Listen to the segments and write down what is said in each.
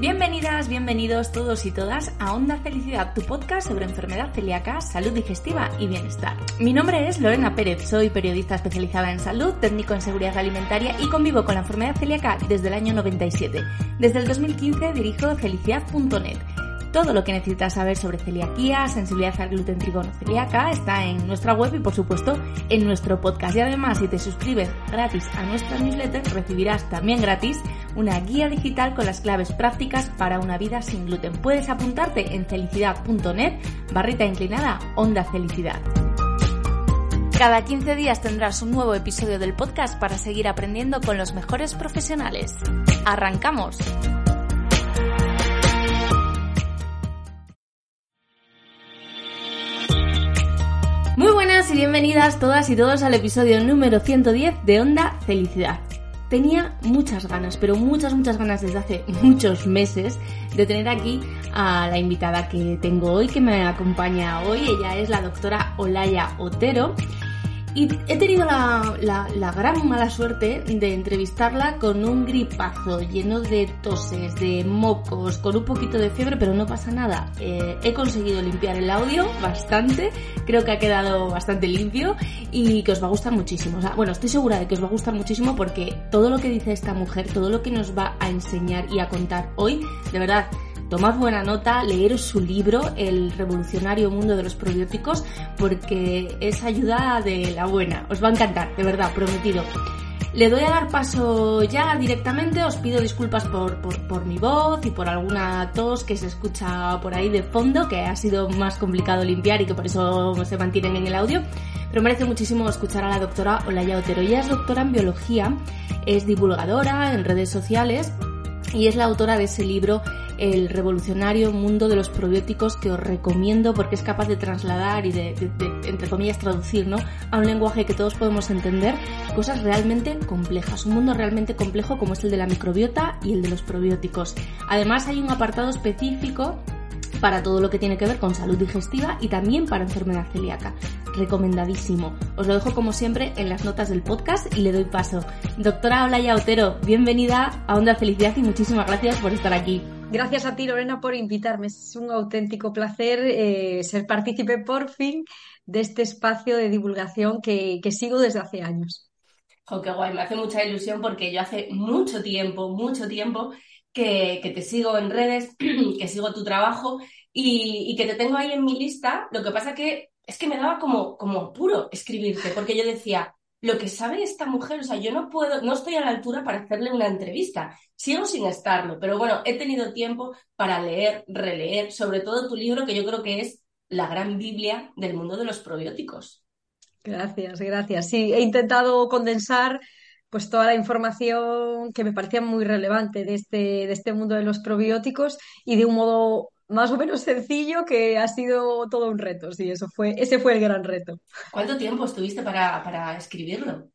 Bienvenidas, bienvenidos todos y todas a Onda Felicidad, tu podcast sobre enfermedad celíaca, salud digestiva y bienestar. Mi nombre es Lorena Pérez, soy periodista especializada en salud, técnico en seguridad alimentaria y convivo con la enfermedad celíaca desde el año 97. Desde el 2015 dirijo felicidad.net todo lo que necesitas saber sobre celiaquía, sensibilidad al gluten trigono celíaca está en nuestra web y por supuesto en nuestro podcast. Y además si te suscribes gratis a nuestra newsletter recibirás también gratis una guía digital con las claves prácticas para una vida sin gluten. Puedes apuntarte en felicidad.net barrita inclinada onda felicidad. Cada 15 días tendrás un nuevo episodio del podcast para seguir aprendiendo con los mejores profesionales. ¡Arrancamos! Muy buenas y bienvenidas todas y todos al episodio número 110 de Onda Felicidad. Tenía muchas ganas, pero muchas, muchas ganas desde hace muchos meses de tener aquí a la invitada que tengo hoy, que me acompaña hoy. Ella es la doctora Olaya Otero y he tenido la, gran mala suerte de entrevistarla con un gripazo lleno de toses, de mocos, con un poquito de fiebre, pero no pasa nada. Eh, he conseguido limpiar el audio bastante, creo que ha quedado bastante limpio y que os va a gustar muchísimo. bueno, estoy segura de que os va a gustar muchísimo porque todo lo que dice esta mujer, todo lo que nos va a enseñar y a contar hoy, de verdad, tomad buena nota, leeros su libro, El revolucionario mundo de los probióticos, porque es ayuda de la buena. Os va a encantar, de verdad, prometido. Le doy a dar paso ya directamente, os pido disculpas por, por, mi voz y por alguna tos que se escucha por ahí de fondo, que ha sido más complicado limpiar y que por eso se mantienen en el audio, pero merece muchísimo escuchar a la doctora Olaya Otero. Ella es doctora en biología, es divulgadora en redes sociales y es la autora de ese libro El revolucionario mundo de los probióticos que os recomiendo porque es capaz de trasladar y de, entre comillas, traducir ¿no? a un lenguaje que todos podemos entender cosas realmente complejas, un mundo realmente complejo como es el de la microbiota y el de los probióticos. Además hay un apartado específico para todo lo que tiene que ver con salud digestiva y también para enfermedad celíaca. Recomendadísimo. Os lo dejo como siempre en las notas del podcast y le doy paso. Doctora Olaya Otero, bienvenida a Onda Felicidad y muchísimas gracias por estar aquí. Gracias a ti, Lorena, por invitarme. Es un auténtico placer eh, ser partícipe por fin de este espacio de divulgación que, sigo desde hace años. Oh, qué guay, me hace mucha ilusión porque yo hace mucho tiempo, mucho tiempo que, te sigo en redes, que sigo tu trabajo y, que te tengo ahí en mi lista. Lo que pasa que es que me daba como, como apuro escribirte, porque yo decía, lo que sabe esta mujer, o sea, yo no puedo, no estoy a la altura para hacerle una entrevista. Sigo sin estarlo, pero bueno, he tenido tiempo para leer, releer, sobre todo tu libro, que yo creo que es la gran Biblia del mundo de los probióticos. Gracias, gracias. Sí, he intentado condensar pues toda la información que me parecía muy relevante de este, de este mundo de los probióticos y de un modo más o menos sencillo que ha sido todo un reto. Sí, eso fue, ese fue el gran reto. ¿Cuánto tiempo estuviste para, para escribirlo?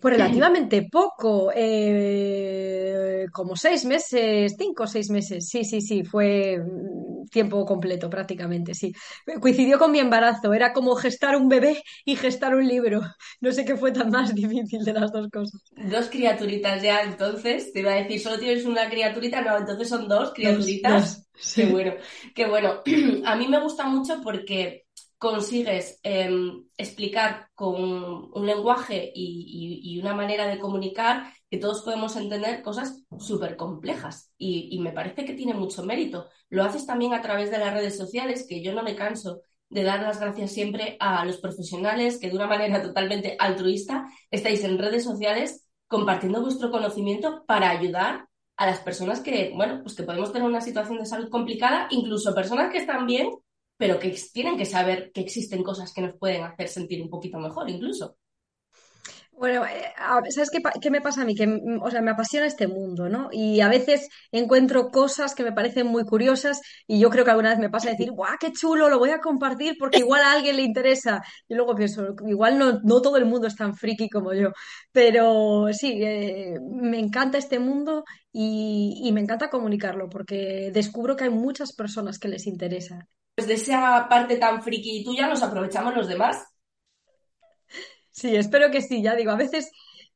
Pues relativamente poco, eh, como seis meses, cinco o seis meses, sí, sí, sí, fue mm, tiempo completo prácticamente, sí. Coincidió con mi embarazo, era como gestar un bebé y gestar un libro. No sé qué fue tan más difícil de las dos cosas. Dos criaturitas ya, entonces, te iba a decir, solo tienes una criaturita, no, entonces son dos criaturitas. Qué bueno, qué bueno. A mí me gusta mucho porque consigues em, explicar con un lenguaje y, una manera de comunicar que todos podemos entender cosas súper complejas y, me parece que tiene mucho mérito. Lo haces también a través de las redes sociales, que yo no me canso de dar las gracias siempre a los profesionales que de una manera totalmente altruista estáis en redes sociales compartiendo vuestro conocimiento para ayudar a las personas que, bueno, pues que podemos tener una situación de salud complicada, incluso personas que están bien pero que tienen que saber que existen cosas que nos pueden hacer sentir un poquito mejor incluso. Bueno, eh, ¿sabes qué, me pasa a mí? Que, mm, o sea, me apasiona este mundo, ¿no? Y a veces encuentro cosas que me parecen muy curiosas y yo creo que alguna vez me pasa decir, ¡guau, qué chulo! Lo voy a compartir porque igual a alguien le interesa. Y luego pienso, igual no, no todo el mundo es tan friki como yo. Pero sí, eh, me encanta este mundo y, y me encanta comunicarlo porque descubro que hay muchas personas que les interesa. De esa parte tan friki tuya nos aprovechamos los demás Sí, espero que sí, ya digo, a veces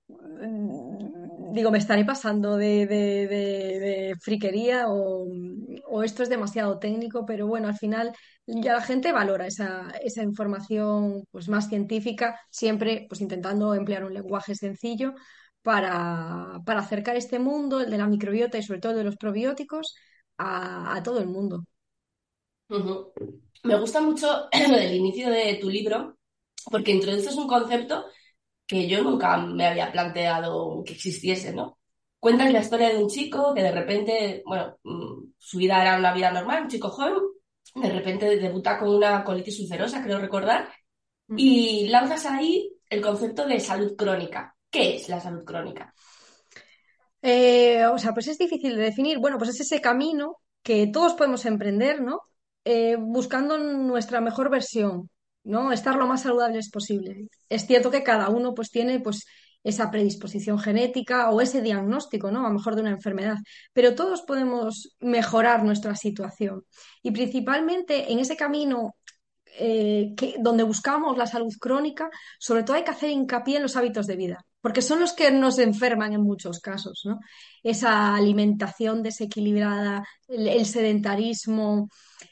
mm, digo, me estaré pasando de, friquería o, esto es demasiado técnico, pero bueno, al final ya la gente valora esa, esa información pues, más científica, siempre pues, intentando emplear un lenguaje sencillo para, acercar este mundo, el de la microbiota y sobre todo de los probióticos, a, todo el mundo. Me gusta mucho el inicio de tu libro porque introduces un concepto que yo nunca me había planteado que existiese, ¿no? Cuentas la historia de un chico que de repente, bueno, mm, su vida era una vida normal, un chico joven, de repente debuta con una colitis ulcerosa, creo recordar, y lanzas ahí el concepto de salud crónica. ¿Qué es la salud crónica? Eh, o sea, pues es difícil de definir. Bueno, pues es ese camino que todos podemos emprender, ¿no? Eh, buscando nuestra mejor versión, ¿no? Estar lo más saludables posible. Es cierto que cada uno pues tiene pues esa predisposición genética o ese diagnóstico, ¿no? A lo mejor de una enfermedad, pero todos podemos mejorar nuestra situación. Y principalmente en ese camino eh, donde buscamos la salud crónica, sobre todo hay que hacer hincapié en los hábitos de vida, porque son los que nos enferman en muchos casos, ¿no? Esa alimentación desequilibrada, el sedentarismo,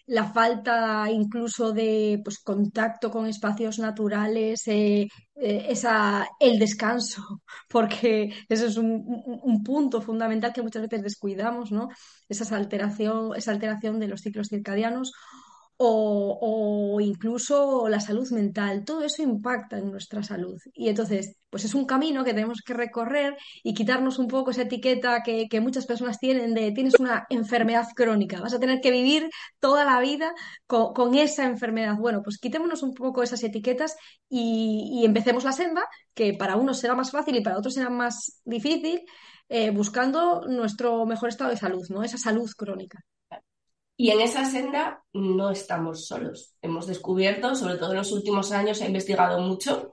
la falta incluso de pues, contacto con espacios naturales, eh, eh, esa, el descanso, porque eso es un, un, punto fundamental que muchas veces descuidamos, ¿no? Esa alteración, esa alteración de los ciclos circadianos o, incluso la salud mental. Todo eso impacta en nuestra salud. Y entonces, pues es un camino que tenemos que recorrer y quitarnos un poco esa etiqueta que, muchas personas tienen de tienes una enfermedad crónica, vas a tener que vivir toda la vida con, esa enfermedad. Bueno, pues quitémonos un poco esas etiquetas y, empecemos la senda, que para unos será más fácil y para otros será más difícil, eh, buscando nuestro mejor estado de salud, ¿no? Esa salud crónica. Y en esa senda no estamos solos. Hemos descubierto, sobre todo en los últimos años, he investigado mucho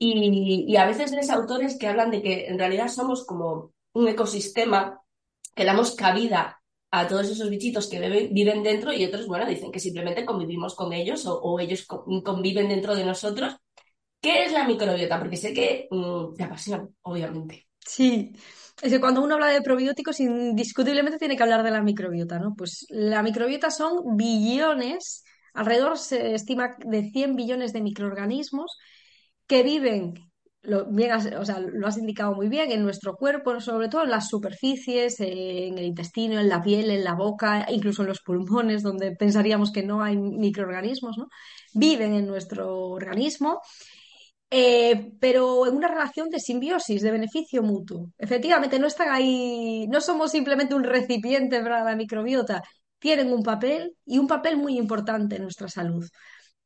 y, a veces lees autores que hablan de que en realidad somos como un ecosistema que damos cabida a todos esos bichitos que viven dentro y otros, bueno, dicen que simplemente convivimos con ellos o, ellos conviven dentro de nosotros. ¿Qué es la microbiota? Porque sé que mm, te apasiona, obviamente. Sí, es que cuando uno habla de probióticos, indiscutiblemente tiene que hablar de la microbiota, ¿no? Pues la microbiota son billones, alrededor se estima de 100 billones de microorganismos que viven, lo, bien, o sea, lo has indicado muy bien, en nuestro cuerpo, sobre todo en las superficies, en el intestino, en la piel, en la boca, incluso en los pulmones, donde pensaríamos que no hay microorganismos, ¿no? Viven en nuestro organismo eh, pero en una relación de simbiosis, de beneficio mutuo. Efectivamente, no están ahí, no somos simplemente un recipiente para la microbiota, tienen un papel y un papel muy importante en nuestra salud.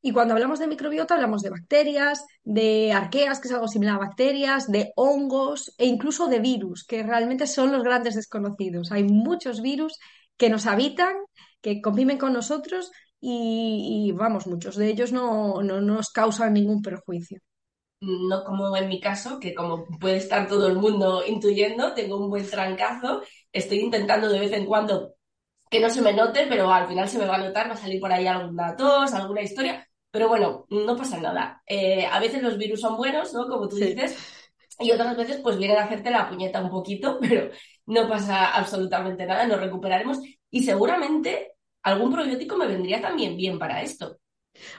Y cuando hablamos de microbiota hablamos de bacterias, de arqueas, que es algo similar a bacterias, de hongos e incluso de virus, que realmente son los grandes desconocidos. Hay muchos virus que nos habitan, que conviven con nosotros y, vamos, muchos de ellos no nos causan ningún perjuicio no como en mi caso, que como puede estar todo el mundo intuyendo, tengo un buen trancazo, estoy intentando de vez en cuando que no se me note, pero al final se me va a notar, va a salir por ahí alguna tos, alguna historia, pero bueno, no pasa nada. Eh, a veces los virus son buenos, ¿no? Como tú dices, y otras veces pues vienen a hacerte la puñeta un poquito, pero no pasa absolutamente nada, nos recuperaremos y seguramente algún probiótico me vendría también bien para esto.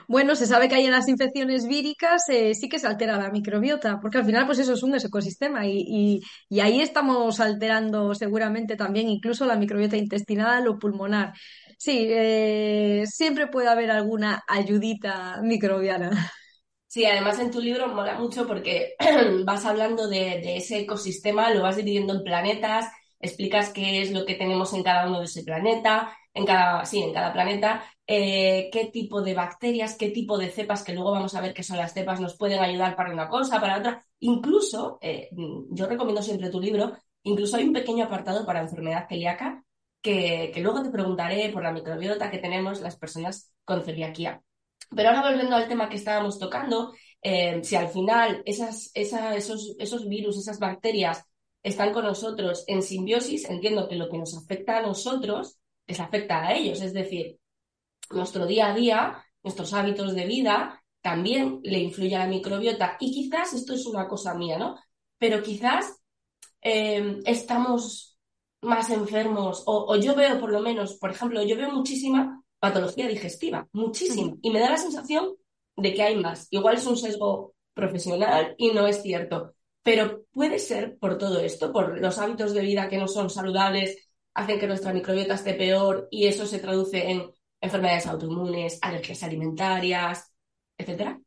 Bueno, se sabe que hay en las infecciones víricas eh, sí que se altera la microbiota, porque al final pues eso es un ecosistema y, ahí estamos alterando seguramente también incluso la microbiota intestinal o pulmonar. Sí, eh, siempre puede haber alguna ayudita microbiana. Sí, además en tu libro mola mucho porque vas hablando de, ese ecosistema, lo vas dividiendo en planetas, explicas qué es lo que tenemos en cada uno de ese planeta, en cada, sí, en cada planeta, eh, qué tipo de bacterias, qué tipo de cepas, que luego vamos a ver qué son las cepas, nos pueden ayudar para una cosa, para otra. Incluso, eh, yo recomiendo siempre tu libro, incluso hay un pequeño apartado para enfermedad celíaca que, que luego te preguntaré por la microbiota que tenemos las personas con celiaquía. Pero ahora volviendo al tema que estábamos tocando, eh, si al final esas, esos, esos virus, esas bacterias están con nosotros en simbiosis, entiendo que lo que nos afecta a nosotros les afecta a ellos. Es decir, nuestro día a día, nuestros hábitos de vida, también le influye a la microbiota. Y quizás esto es una cosa mía, ¿no? Pero quizás eh, estamos más enfermos, o, yo veo por lo menos, por ejemplo, yo veo muchísima patología digestiva, muchísima, y me da la sensación de que hay más. Igual es un sesgo profesional y no es cierto, pero puede ser por todo esto, por los hábitos de vida que no son saludables, hacen que nuestra microbiota esté peor y eso se traduce en enfermedades autoinmunes, alergias alimentarias, etcétera.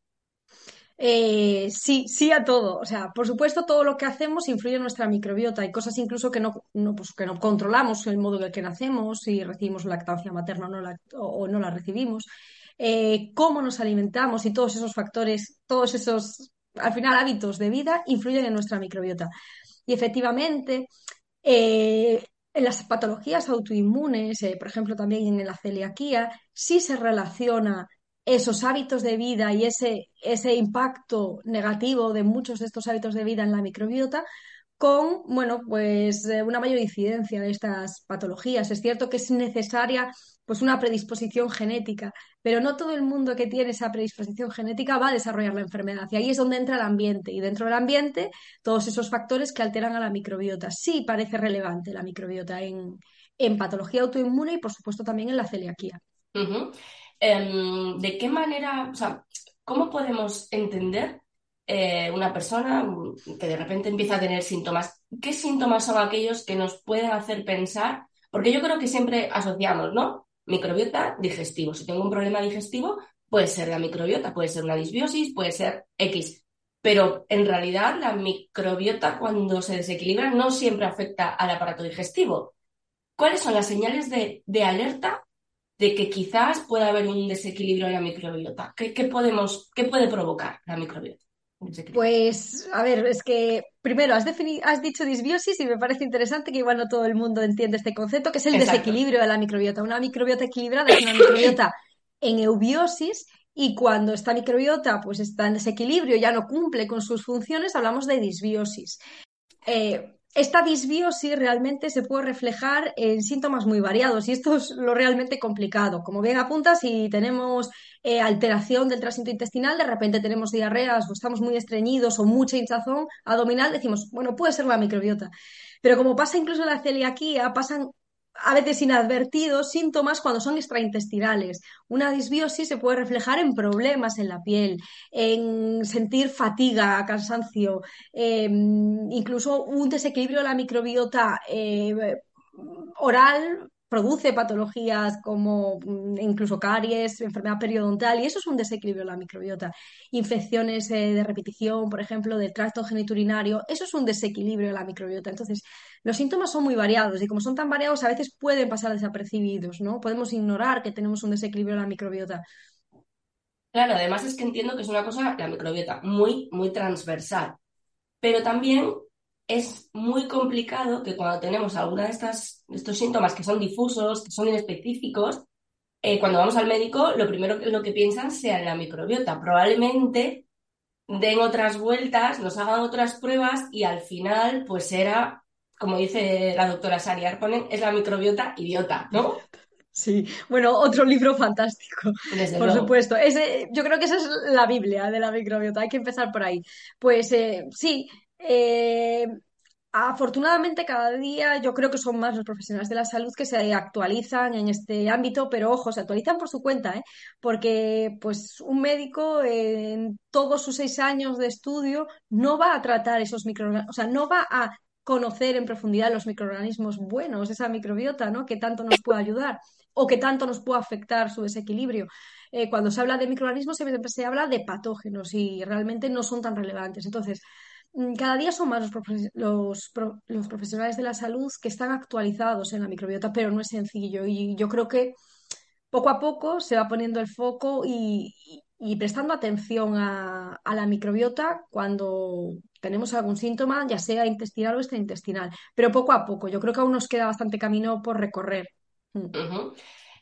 Eh, sí, sí a todo. O sea, por supuesto, todo lo que hacemos influye en nuestra microbiota. Hay cosas incluso que no, pues, que no controlamos, el modo en el que nacemos, si recibimos lactancia materna o no la, o, no la recibimos, eh, cómo nos alimentamos y todos esos factores, todos esos, al final, hábitos de vida influyen en nuestra microbiota. Y efectivamente, eh, en las patologías autoinmunes, por ejemplo, también en la celiaquía, sí se relaciona esos hábitos de vida y ese, ese impacto negativo de muchos de estos hábitos de vida en la microbiota con, bueno, pues eh, una mayor incidencia de estas patologías. Es cierto que es necesaria pues una predisposición genética, pero no todo el mundo que tiene esa predisposición genética va a desarrollar la enfermedad. Y ahí es donde entra el ambiente. Y dentro del ambiente, todos esos factores que alteran a la microbiota. Sí parece relevante la microbiota en, en patología autoinmune y, por supuesto, también en la celiaquía. Em, ¿de qué manera, o sea, cómo podemos entender eh, una persona que de repente empieza a tener síntomas? ¿Qué síntomas son aquellos que nos pueden hacer pensar? Porque yo creo que siempre asociamos, ¿no? Microbiota, digestivo. Si tengo un problema digestivo, puede ser la microbiota, puede ser una disbiosis, puede ser X. Pero en realidad la microbiota cuando se desequilibra no siempre afecta al aparato digestivo. ¿Cuáles son las señales de, de alerta de que quizás pueda haber un desequilibrio en la microbiota. ¿Qué, podemos, qué puede provocar la microbiota? Pues, a ver, es que primero has, has dicho disbiosis y me parece interesante que igual no todo el mundo entiende este concepto, que es el desequilibrio de la microbiota. Una microbiota equilibrada es una microbiota en eubiosis y cuando esta microbiota pues está en desequilibrio, ya no cumple con sus funciones, hablamos de disbiosis. Eh, esta disbiosis realmente se puede reflejar en síntomas muy variados y esto es lo realmente complicado. Como bien apunta, si tenemos eh, alteración del tránsito intestinal, de repente tenemos diarreas o estamos muy estreñidos o mucha hinchazón abdominal, decimos, bueno, puede ser la microbiota. Pero como pasa incluso en la celiaquía, pasan a veces inadvertidos síntomas cuando son extraintestinales. Una disbiosis se puede reflejar en problemas en la piel, en sentir fatiga, cansancio, em, incluso un desequilibrio de la microbiota eh, oral produce patologías como mm, incluso caries, enfermedad periodontal, y eso es un desequilibrio de la microbiota. Infecciones eh, de repetición, por ejemplo, del tracto geniturinario, eso es un desequilibrio de la microbiota. Entonces, los síntomas son muy variados y como son tan variados, a veces pueden pasar desapercibidos, ¿no? Podemos ignorar que tenemos un desequilibrio de la microbiota. Claro, además es que entiendo que es una cosa, la microbiota, muy, muy transversal. Pero también es muy complicado que cuando tenemos alguna de estas, estos síntomas que son difusos, que son inespecíficos, eh, cuando vamos al médico, lo primero que, lo que piensan sea en la microbiota. Probablemente den otras vueltas, nos hagan otras pruebas y al final, pues era, como dice la doctora Sari Arponen, es la microbiota idiota, ¿no? Sí, bueno, otro libro fantástico, por supuesto. Ese, yo creo que esa es la Biblia de la microbiota, hay que empezar por ahí. Pues eh, sí, eh, afortunadamente cada día yo creo que son más los profesionales de la salud que se actualizan en este ámbito, pero ojo, se actualizan por su cuenta, ¿eh? porque pues un médico en todos sus seis años de estudio no va a tratar esos microorganismos, o sea, no va a conocer en profundidad los microorganismos buenos, esa microbiota, ¿no? Que tanto nos puede ayudar o que tanto nos puede afectar su desequilibrio. Eh, cuando se habla de microorganismos siempre se habla de patógenos y realmente no son tan relevantes. Entonces, cada día son más los, los, profesionales de la salud que están actualizados en la microbiota, pero no es sencillo. Y yo creo que poco a poco se va poniendo el foco y, prestando atención a, la microbiota cuando tenemos algún síntoma, ya sea intestinal o extraintestinal. Pero poco a poco, yo creo que aún nos queda bastante camino por recorrer. Mm.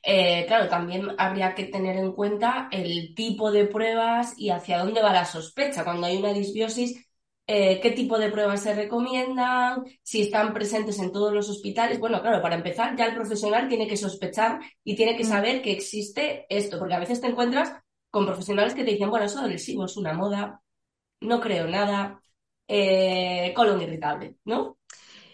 Eh, claro, también habría que tener en cuenta el tipo de pruebas y hacia dónde va la sospecha. Cuando hay una disbiosis, eh, qué tipo de pruebas se recomiendan, si están presentes en todos los hospitales. Bueno, claro, para empezar, ya el profesional tiene que sospechar y tiene que mm. saber que existe esto, porque a veces te encuentras con profesionales que te dicen, bueno, eso del SIBO es una moda, no creo nada, eh, colon irritable, ¿no?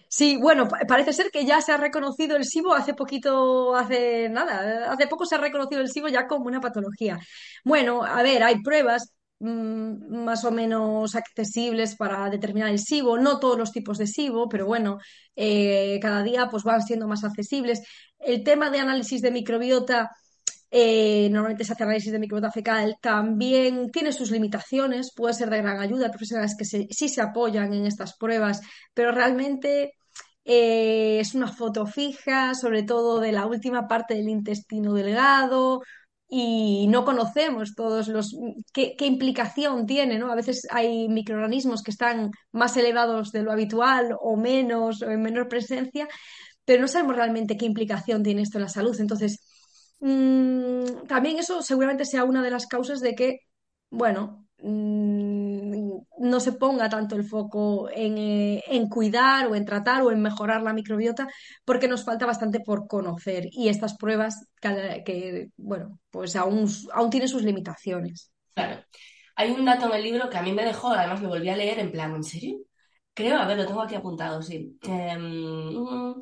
Sí, bueno, parece ser que ya se ha reconocido el SIBO hace poquito, hace nada, hace poco se ha reconocido el SIBO ya como una patología. Bueno, a ver, hay pruebas más o menos accesibles para determinar el SIBO, no todos los tipos de SIBO, pero bueno, eh, cada día pues van siendo más accesibles. El tema de análisis de microbiota, eh, normalmente se hace análisis de microbiota fecal, también tiene sus limitaciones, puede ser de gran ayuda, hay profesionales que sí se apoyan en estas pruebas, pero realmente eh, es una foto fija, sobre todo de la última parte del intestino delgado, y no conocemos todos los qué, implicación tiene, ¿no? A veces hay microorganismos que están más elevados de lo habitual o menos o en menor presencia, pero no sabemos realmente qué implicación tiene esto en la salud. Entonces, mm, también eso seguramente sea una de las causas de que, bueno, Mm, no se ponga tanto el foco eh, en, cuidar o en tratar o en mejorar la microbiota porque nos falta bastante por conocer y estas pruebas que, bueno, pues aún, aún tienen sus limitaciones. Claro. Hay un dato en el libro que a mí me dejó, además lo volví a leer en plan, ¿en serio? Creo, a ver, lo tengo aquí apuntado, sí. Em,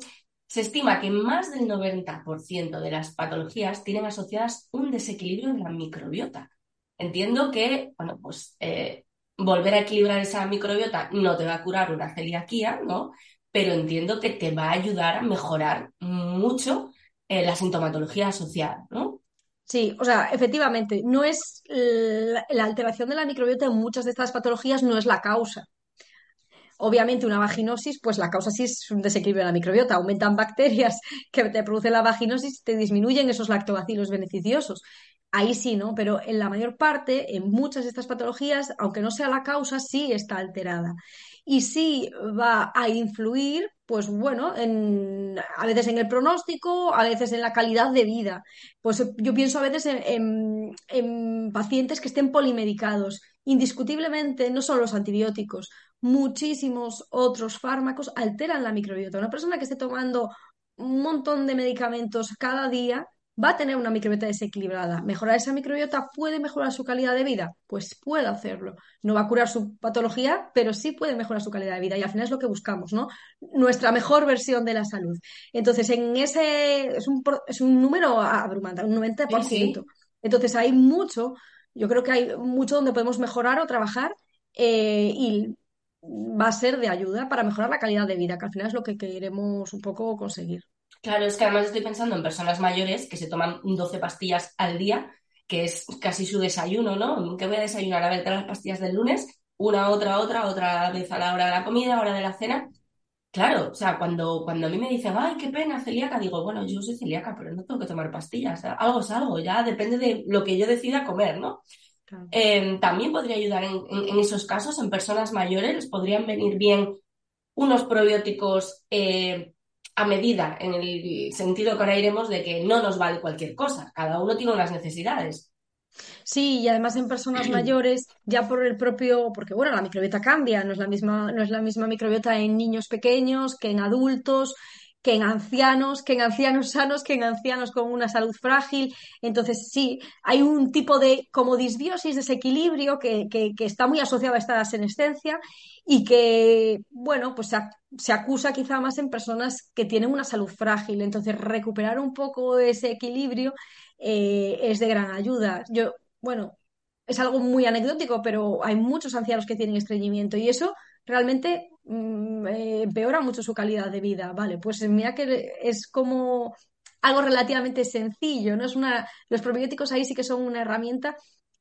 se estima que más del 90% de las patologías tienen asociadas un desequilibrio en la microbiota. Entiendo que, bueno, pues eh, volver a equilibrar esa microbiota no te va a curar una celiaquía, ¿no? Pero entiendo que te va a ayudar a mejorar mucho eh, la sintomatología asociada, ¿no? Sí, o sea, efectivamente, no es la, alteración de la microbiota en muchas de estas patologías no es la causa. Obviamente, una vaginosis, pues la causa sí es un desequilibrio de la microbiota. Aumentan bacterias que te producen la vaginosis, te disminuyen esos lactobacilos beneficiosos ahí sí, ¿no? Pero en la mayor parte, en muchas de estas patologías, aunque no sea la causa, sí está alterada. Y sí va a influir, pues bueno, a veces en el pronóstico, a veces en la calidad de vida. Pues yo pienso a veces en, en pacientes que estén polimedicados. Indiscutiblemente, no son los antibióticos, muchísimos otros fármacos alteran la microbiota. Una persona que esté tomando un montón de medicamentos cada día va a tener una microbiota desequilibrada. ¿Mejorar esa microbiota puede mejorar su calidad de vida? Pues puede hacerlo. No va a curar su patología, pero sí puede mejorar su calidad de vida. Y al final es lo que buscamos, ¿no? Nuestra mejor versión de la salud. Entonces, en ese es un, es un número abrumante, un 90%. Entonces, hay mucho, yo creo que hay mucho donde podemos mejorar o trabajar eh, y va a ser de ayuda para mejorar la calidad de vida, que al final es lo que queremos un poco conseguir. Claro, es que además estoy pensando en personas mayores que se toman 12 pastillas al día, que es casi su desayuno, ¿no? ¿Qué voy a desayunar? A ver, las pastillas del lunes, una, otra, otra, otra vez a la hora de la comida, hora de la cena. Claro, o sea, cuando, cuando a mí me dicen, ay, qué pena, celíaca, digo, bueno, yo soy celíaca, pero no tengo que tomar pastillas. Algo es algo, ya depende de lo que yo decida comer, ¿no? Em, también podría ayudar en, esos casos, en personas mayores, les podrían venir bien unos probióticos eh, a medida, en el sentido que ahora iremos de que no nos vale cualquier cosa, cada uno tiene unas necesidades. Sí, y además en personas mayores, ya por el propio, porque bueno, la microbiota cambia, no es la misma, no es la misma microbiota en niños pequeños que en adultos, que en ancianos, que en ancianos sanos, que en ancianos con una salud frágil. Entonces, sí, hay un tipo de como disbiosis, desequilibrio que, que, está muy asociado a esta senescencia y que, bueno, pues se, acusa quizá más en personas que tienen una salud frágil. Entonces, recuperar un poco ese equilibrio eh, es de gran ayuda. Yo, bueno, es algo muy anecdótico, pero hay muchos ancianos que tienen estreñimiento y eso realmente empeora mucho su calidad de vida. Vale, pues mira que es como algo relativamente sencillo, ¿no? Es una, los probióticos ahí sí que son una herramienta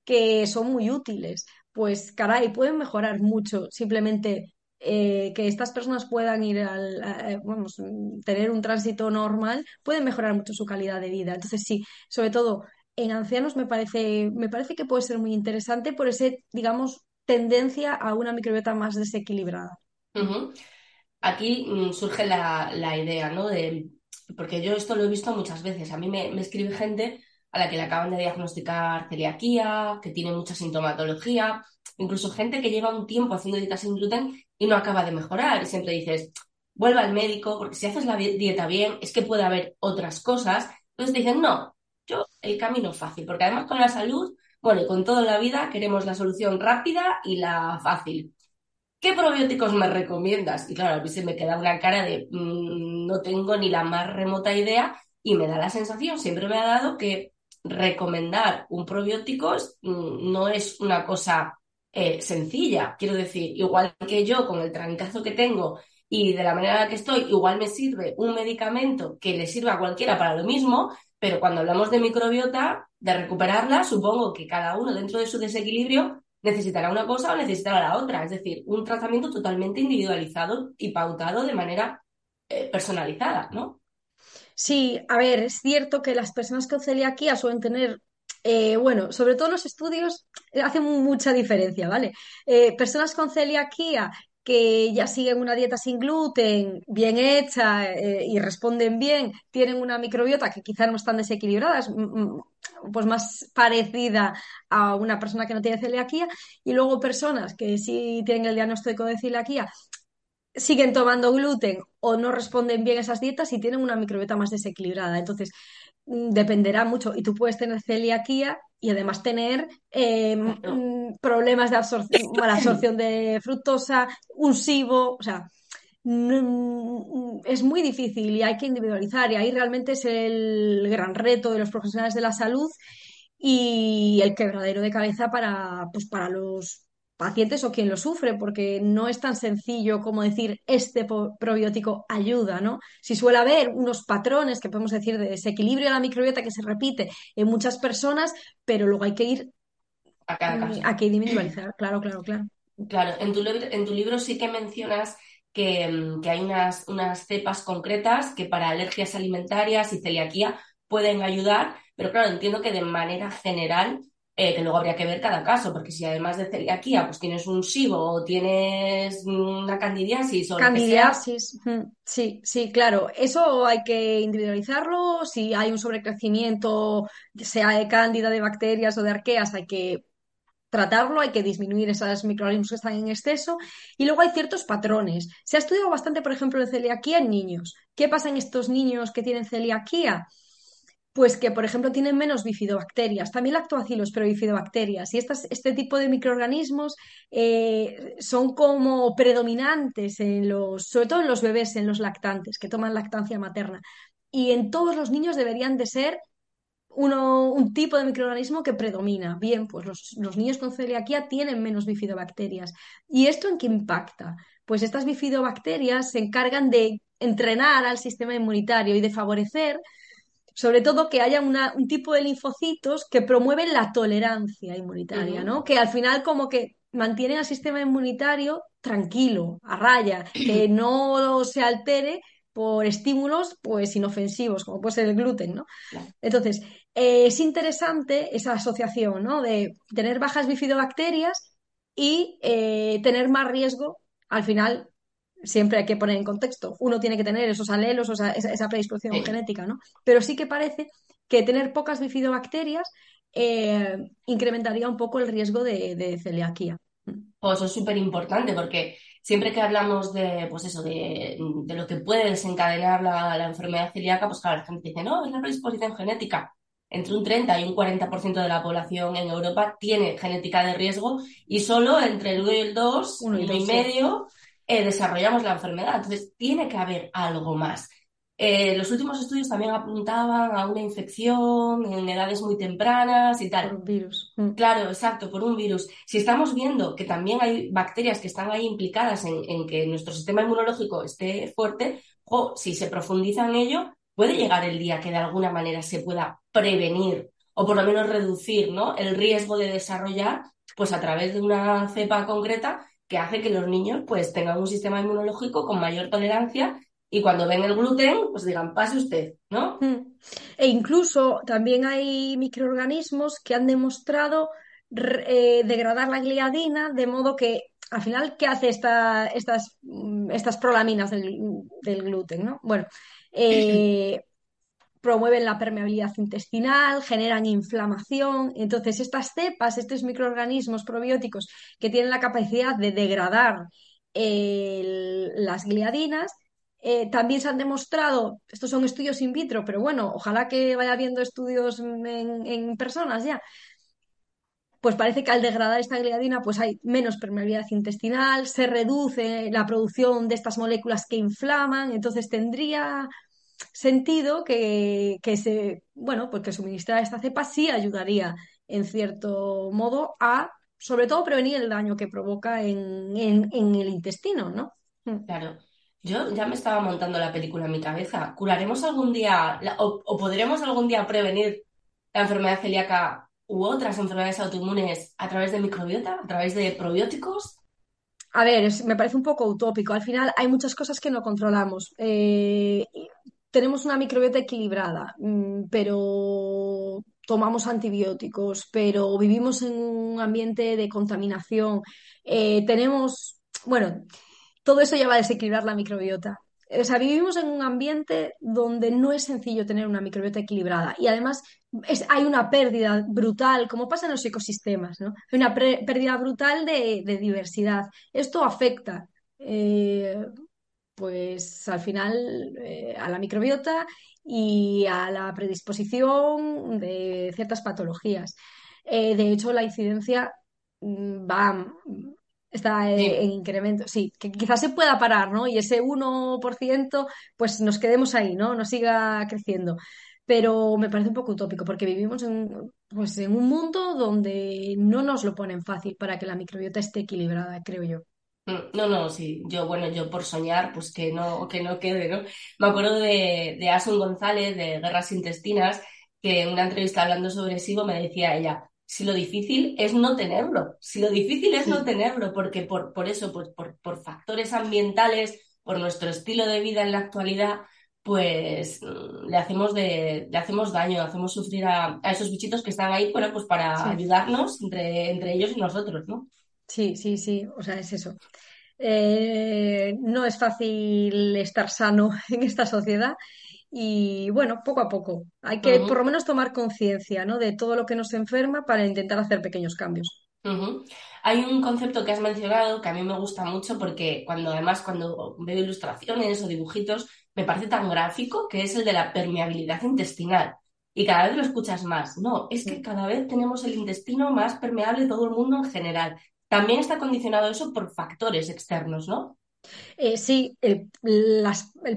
que son muy útiles. Pues caray, pueden mejorar mucho simplemente eh, que estas personas puedan ir al, vamos, tener un tránsito normal, pueden mejorar mucho su calidad de vida. Entonces, sí, sobre todo en ancianos me parece, me parece que puede ser muy interesante por ese, digamos, tendencia a una microbiota más desequilibrada. Aquí mm, surge la, idea, ¿no? De, porque yo esto lo he visto muchas veces. A mí me, escribe gente a la que le acaban de diagnosticar celiaquía, que tiene mucha sintomatología, incluso gente que lleva un tiempo haciendo dieta sin gluten y no acaba de mejorar. Y siempre dices, vuelva al médico, porque si haces la dieta bien, es que puede haber otras cosas. Entonces dicen, no, yo el camino fácil, porque además con la salud, bueno, y con toda la vida queremos la solución rápida y la fácil. ¿Qué probióticos me recomiendas? Y claro, a mí se me queda una cara de mm, no tengo ni la más remota idea y me da la sensación, siempre me ha dado que recomendar un probiótico mm, no es una cosa eh, sencilla. Quiero decir, igual que yo con el trancazo que tengo y de la manera en la que estoy, igual me sirve un medicamento que le sirva a cualquiera para lo mismo, pero cuando hablamos de microbiota, de recuperarla, supongo que cada uno dentro de su desequilibrio necesitará una cosa o necesitará la otra. Es decir, un tratamiento totalmente individualizado y pautado de manera eh, personalizada, ¿no? Sí, a ver, es cierto que las personas con celiaquía suelen tener, eh, bueno, sobre todo los estudios hacen mucha diferencia, ¿vale? Eh, personas con celiaquía que ya siguen una dieta sin gluten, bien hecha eh, y responden bien, tienen una microbiota que quizás no están desequilibradas, pues más parecida a una persona que no tiene celiaquía, y luego personas que sí tienen el diagnóstico de celiaquía siguen tomando gluten o no responden bien a esas dietas y tienen una microbiota más desequilibrada. Entonces, dependerá mucho. Y tú puedes tener celiaquía y además tener em, mm, problemas de absorción, mala absorción de fructosa, un SIBO, o sea, es muy difícil y hay que individualizar y ahí realmente es el gran reto de los profesionales de la salud y el quebradero de cabeza para, pues, para los pacientes o quien lo sufre, porque no es tan sencillo como decir este probiótico ayuda, ¿no? Si suele haber unos patrones que podemos decir de desequilibrio de la microbiota que se repite en muchas personas, pero luego hay que ir a cada caso. Hay que individualizar, claro, claro, claro. Claro, en tu, en tu libro sí que mencionas que, mm, que hay unas, unas cepas concretas que para alergias alimentarias y celiaquía pueden ayudar, pero claro, entiendo que de manera general eh, que luego habría que ver cada caso, porque si además de celiaquía pues tienes un SIBO o tienes una candidiasis o candidiasis, sí, sí, claro, eso hay que individualizarlo, si hay un sobrecrecimiento, sea de cándida, de bacterias o de arqueas, hay que tratarlo, hay que disminuir esos microorganismos que están en exceso y luego hay ciertos patrones. Se ha estudiado bastante, por ejemplo, de celiaquía en niños. ¿Qué pasa en estos niños que tienen celiaquía? Pues que, por ejemplo, tienen menos bifidobacterias, también lactobacilos, pero bifidobacterias. Y este tipo de microorganismos eh, son como predominantes en los, sobre todo en los bebés, en los lactantes, que toman lactancia materna. Y en todos los niños deberían de ser uno, un tipo de microorganismo que predomina. Bien, pues los, los niños con celiaquía tienen menos bifidobacterias. ¿Y esto en qué impacta? Pues estas bifidobacterias se encargan de entrenar al sistema inmunitario y de favorecer sobre todo que haya un tipo de linfocitos que promueven la tolerancia inmunitaria, ¿no? Que al final como que mantienen al sistema inmunitario tranquilo, a raya, que no se altere por estímulos pues inofensivos, como puede ser el gluten, ¿no? Entonces, eh, es interesante esa asociación, ¿no? De tener bajas bifidobacterias y eh, tener más riesgo al final siempre hay que poner en contexto. Uno tiene que tener esos alelos, o sea, esa, predisposición genética, ¿no? Pero sí que parece que tener pocas bifidobacterias eh, incrementaría un poco el riesgo de, celiaquía. Pues eso es súper importante porque siempre que hablamos de, pues eso, de, lo que puede desencadenar la, enfermedad celíaca, pues claro, la gente dice, no, es la predisposición genética. Entre un 30 y un 40% de la población en Europa tiene genética de riesgo y solo entre el 1 y el 2, uno y, medio, eh, desarrollamos la enfermedad. Entonces, tiene que haber algo más. Eh, los últimos estudios también apuntaban a una infección en edades muy tempranas y tal. Por un virus. Mm. Claro, exacto, por un virus. Si estamos viendo que también hay bacterias que están ahí implicadas en, que nuestro sistema inmunológico esté fuerte, o si se profundiza en ello, puede llegar el día que de alguna manera se pueda prevenir o por lo menos reducir ¿no? el riesgo de desarrollar, pues a través de una cepa concreta que hace que los niños pues tengan un sistema inmunológico con mayor tolerancia y cuando ven el gluten, pues digan, pase usted, ¿no? Mm. E incluso también hay microorganismos que han demostrado eh, degradar la gliadina de modo que al final, ¿qué hace esta, estas, mm, estas prolaminas del, gluten? ¿no? Bueno, eh, promueven la permeabilidad intestinal, generan inflamación. Entonces, estas cepas, estos microorganismos probióticos que tienen la capacidad de degradar las gliadinas, eh, también se han demostrado, estos son estudios in vitro, pero bueno, ojalá que vaya habiendo estudios en, personas ya, pues parece que al degradar esta gliadina pues hay menos permeabilidad intestinal, se reduce la producción de estas moléculas que inflaman, entonces tendría sentido que, se, bueno, pues que suministrar esta cepa sí ayudaría en cierto modo a, sobre todo, prevenir el daño que provoca en, el intestino, ¿no? Mm. Claro. Yo ya me estaba montando la película en mi cabeza. ¿Curaremos algún día o, o podremos algún día prevenir la enfermedad celíaca u otras enfermedades autoinmunes a través de microbiota, a través de probióticos? A ver, me parece un poco utópico. Al final hay muchas cosas que no controlamos. Eh, tenemos una microbiota equilibrada, mm, pero tomamos antibióticos, pero vivimos en un ambiente de contaminación. Eh, tenemos, bueno, todo eso ya va a desequilibrar la microbiota. O sea, vivimos en un ambiente donde no es sencillo tener una microbiota equilibrada y además hay una pérdida brutal, como pasa en los ecosistemas, ¿no? Hay una pérdida brutal de, diversidad. Esto afecta eh, pues al final eh, a la microbiota y a la predisposición de ciertas patologías. Eh, de hecho, la incidencia mm, va, está en incremento. Sí, que quizás se pueda parar, ¿no? Y ese 1%, pues nos quedemos ahí, ¿no? No siga creciendo. Pero me parece un poco utópico porque vivimos en, pues, en un mundo donde no nos lo ponen fácil para que la microbiota esté equilibrada, creo yo. Mm, no, no, sí, yo, bueno, yo por soñar, pues que no, que no quede, ¿no? Me acuerdo de, de Asun González, de Guerras Intestinas, que en una entrevista hablando sobre SIBO me decía ella, si lo difícil es no tenerlo, si lo difícil es no tenerlo, porque por, por eso, pues por, por factores ambientales, por nuestro estilo de vida en la actualidad, pues mm, le hacemos, de, le hacemos daño, hacemos sufrir a, esos bichitos que están ahí, bueno, pues para ayudarnos entre, entre ellos y nosotros, ¿no? Sí, sí, sí, o sea, es eso. Eh, no es fácil estar sano en esta sociedad y bueno, poco a poco. Hay que por lo menos tomar conciencia ¿no? de todo lo que nos enferma para intentar hacer pequeños cambios. Hay un concepto que has mencionado que a mí me gusta mucho porque cuando además cuando veo ilustraciones o dibujitos me parece tan gráfico que es el de la permeabilidad intestinal. Y cada vez lo escuchas más. No, es que cada vez tenemos el intestino más permeable de todo el mundo en general. También está condicionado eso por factores externos, ¿no? Eh, sí, el,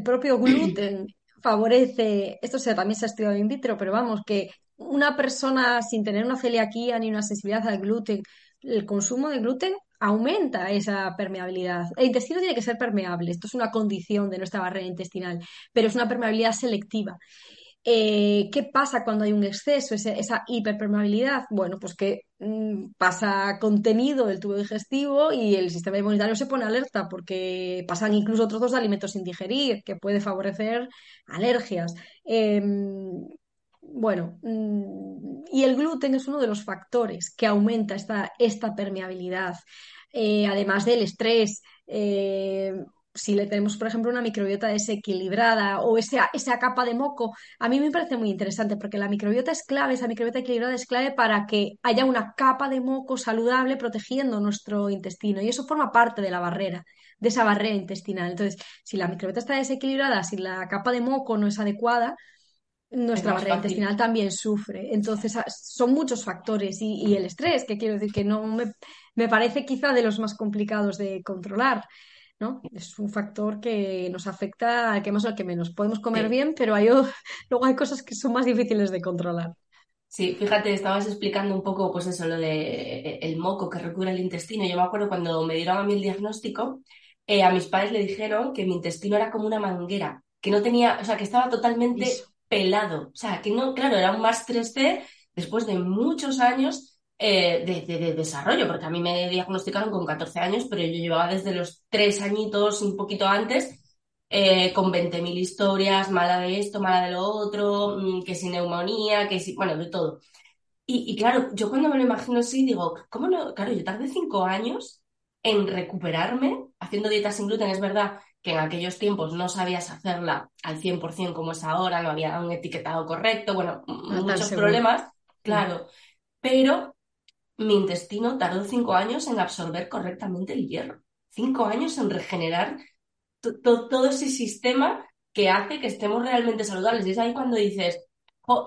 propio gluten favorece, esto también se ha estudiado in vitro, pero vamos, que una persona sin tener una celiaquía ni una sensibilidad al gluten, el consumo de gluten aumenta esa permeabilidad. El intestino tiene que ser permeable, esto es una condición de nuestra barrera intestinal, pero es una permeabilidad selectiva. Eh, ¿Qué pasa cuando hay un exceso, esa hiperpermeabilidad? Bueno, pues que mm, pasa contenido del tubo digestivo y el sistema inmunitario se pone alerta porque pasan incluso trozos de alimentos sin digerir, que puede favorecer alergias. Em, bueno, mm, y el gluten es uno de los factores que aumenta esta, esta permeabilidad, eh, además del estrés. Si le tenemos, por ejemplo, una microbiota desequilibrada o esa, esa capa de moco, a mí me parece muy interesante porque la microbiota es clave, esa microbiota equilibrada es clave para que haya una capa de moco saludable protegiendo nuestro intestino y eso forma parte de la barrera, de esa barrera intestinal. Entonces, si la microbiota está desequilibrada, si la capa de moco no es adecuada, nuestra barrera intestinal también sufre. Entonces, son muchos factores y, el estrés, que quiero decir que no me, me parece quizá de los más complicados de controlar. Es un factor que nos afecta al que más o al que menos. Podemos comer bien, pero hay, luego hay cosas que son más difíciles de controlar. Sí, fíjate, estabas explicando un poco, pues eso, lo de el moco que recubre el intestino. Yo me acuerdo cuando me dieron a mí el diagnóstico, eh, a mis padres le dijeron que mi intestino era como una manguera, que no tenía, o sea, que estaba totalmente pelado. O sea, que no, claro, era un más 3C después de muchos años eh, de, desarrollo, porque a mí me diagnosticaron con 14 años, pero yo llevaba desde los 3 añitos, un poquito antes, eh, con 20.000 historias, mala de esto, mala de lo otro, mm, que si neumonía, que si, bueno, de todo. Y, claro, yo cuando me lo imagino así, digo, ¿cómo no? Claro, yo tardé 5 años en recuperarme haciendo dieta sin gluten. Es verdad que en aquellos tiempos no sabías hacerla al 100% como es ahora, no había un etiquetado correcto, bueno, muchos problemas, claro, pero mi intestino tardó cinco años en absorber correctamente el hierro, cinco años en regenerar todo ese sistema que hace que estemos realmente saludables. Y es ahí cuando dices,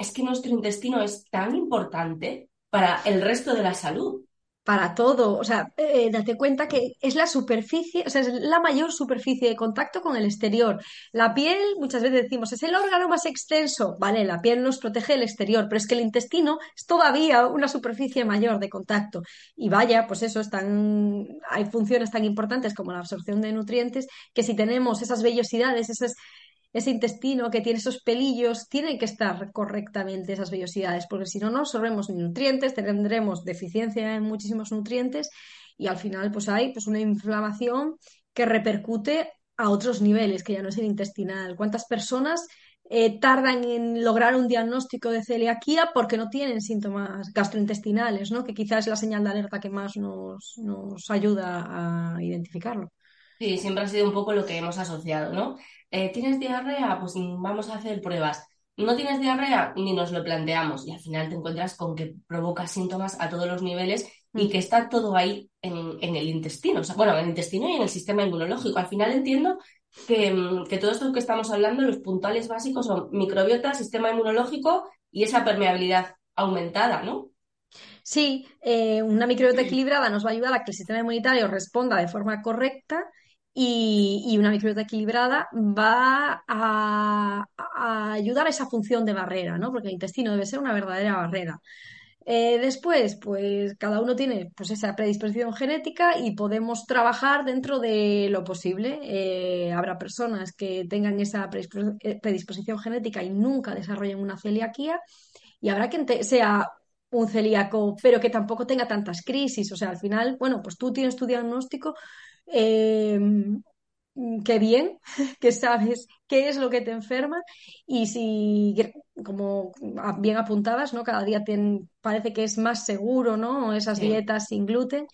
es que nuestro intestino es tan importante para el resto de la salud para todo. O sea, eh, date cuenta que es la superficie, o sea, es la mayor superficie de contacto con el exterior. La piel, muchas veces decimos, es el órgano más extenso. Vale, la piel nos protege del exterior, pero es que el intestino es todavía una superficie mayor de contacto. Y vaya, pues eso, están, hay funciones tan importantes como la absorción de nutrientes que si tenemos esas vellosidades, esas ese intestino que tiene esos pelillos, tienen que estar correctamente esas vellosidades, porque si no, no absorbemos nutrientes, tendremos deficiencia en muchísimos nutrientes y al final pues hay pues una inflamación que repercute a otros niveles, que ya no es el intestinal. ¿Cuántas personas eh, tardan en lograr un diagnóstico de celiaquía porque no tienen síntomas gastrointestinales, ¿no? que quizás es la señal de alerta que más nos, nos ayuda a identificarlo? Sí, siempre ha sido un poco lo que hemos asociado, ¿no? Eh, ¿Tienes diarrea? Pues vamos a hacer pruebas. ¿No tienes diarrea? Ni nos lo planteamos. Y al final te encuentras con que provoca síntomas a todos los niveles y mm. que está todo ahí en, el intestino. O sea, bueno, en el intestino y en el sistema inmunológico. Al final entiendo que, mm, que todo esto que estamos hablando, los puntuales básicos son microbiota, sistema inmunológico y esa permeabilidad aumentada, ¿no? Sí, eh, una microbiota equilibrada nos va a ayudar a que el sistema inmunitario responda de forma correcta y, una microbiota equilibrada va a, ayudar a esa función de barrera, ¿no? Porque el intestino debe ser una verdadera barrera. Eh, después, pues cada uno tiene pues, esa predisposición genética y podemos trabajar dentro de lo posible. Eh, habrá personas que tengan esa eh, predisposición genética y nunca desarrollen una celiaquía y habrá quien sea un celíaco, pero que tampoco tenga tantas crisis. O sea, al final, bueno, pues tú tienes tu diagnóstico, eh, qué bien que sabes qué es lo que te enferma y si, como bien apuntabas, ¿no? Cada día parece que es más seguro, ¿no? Esas dietas sin gluten.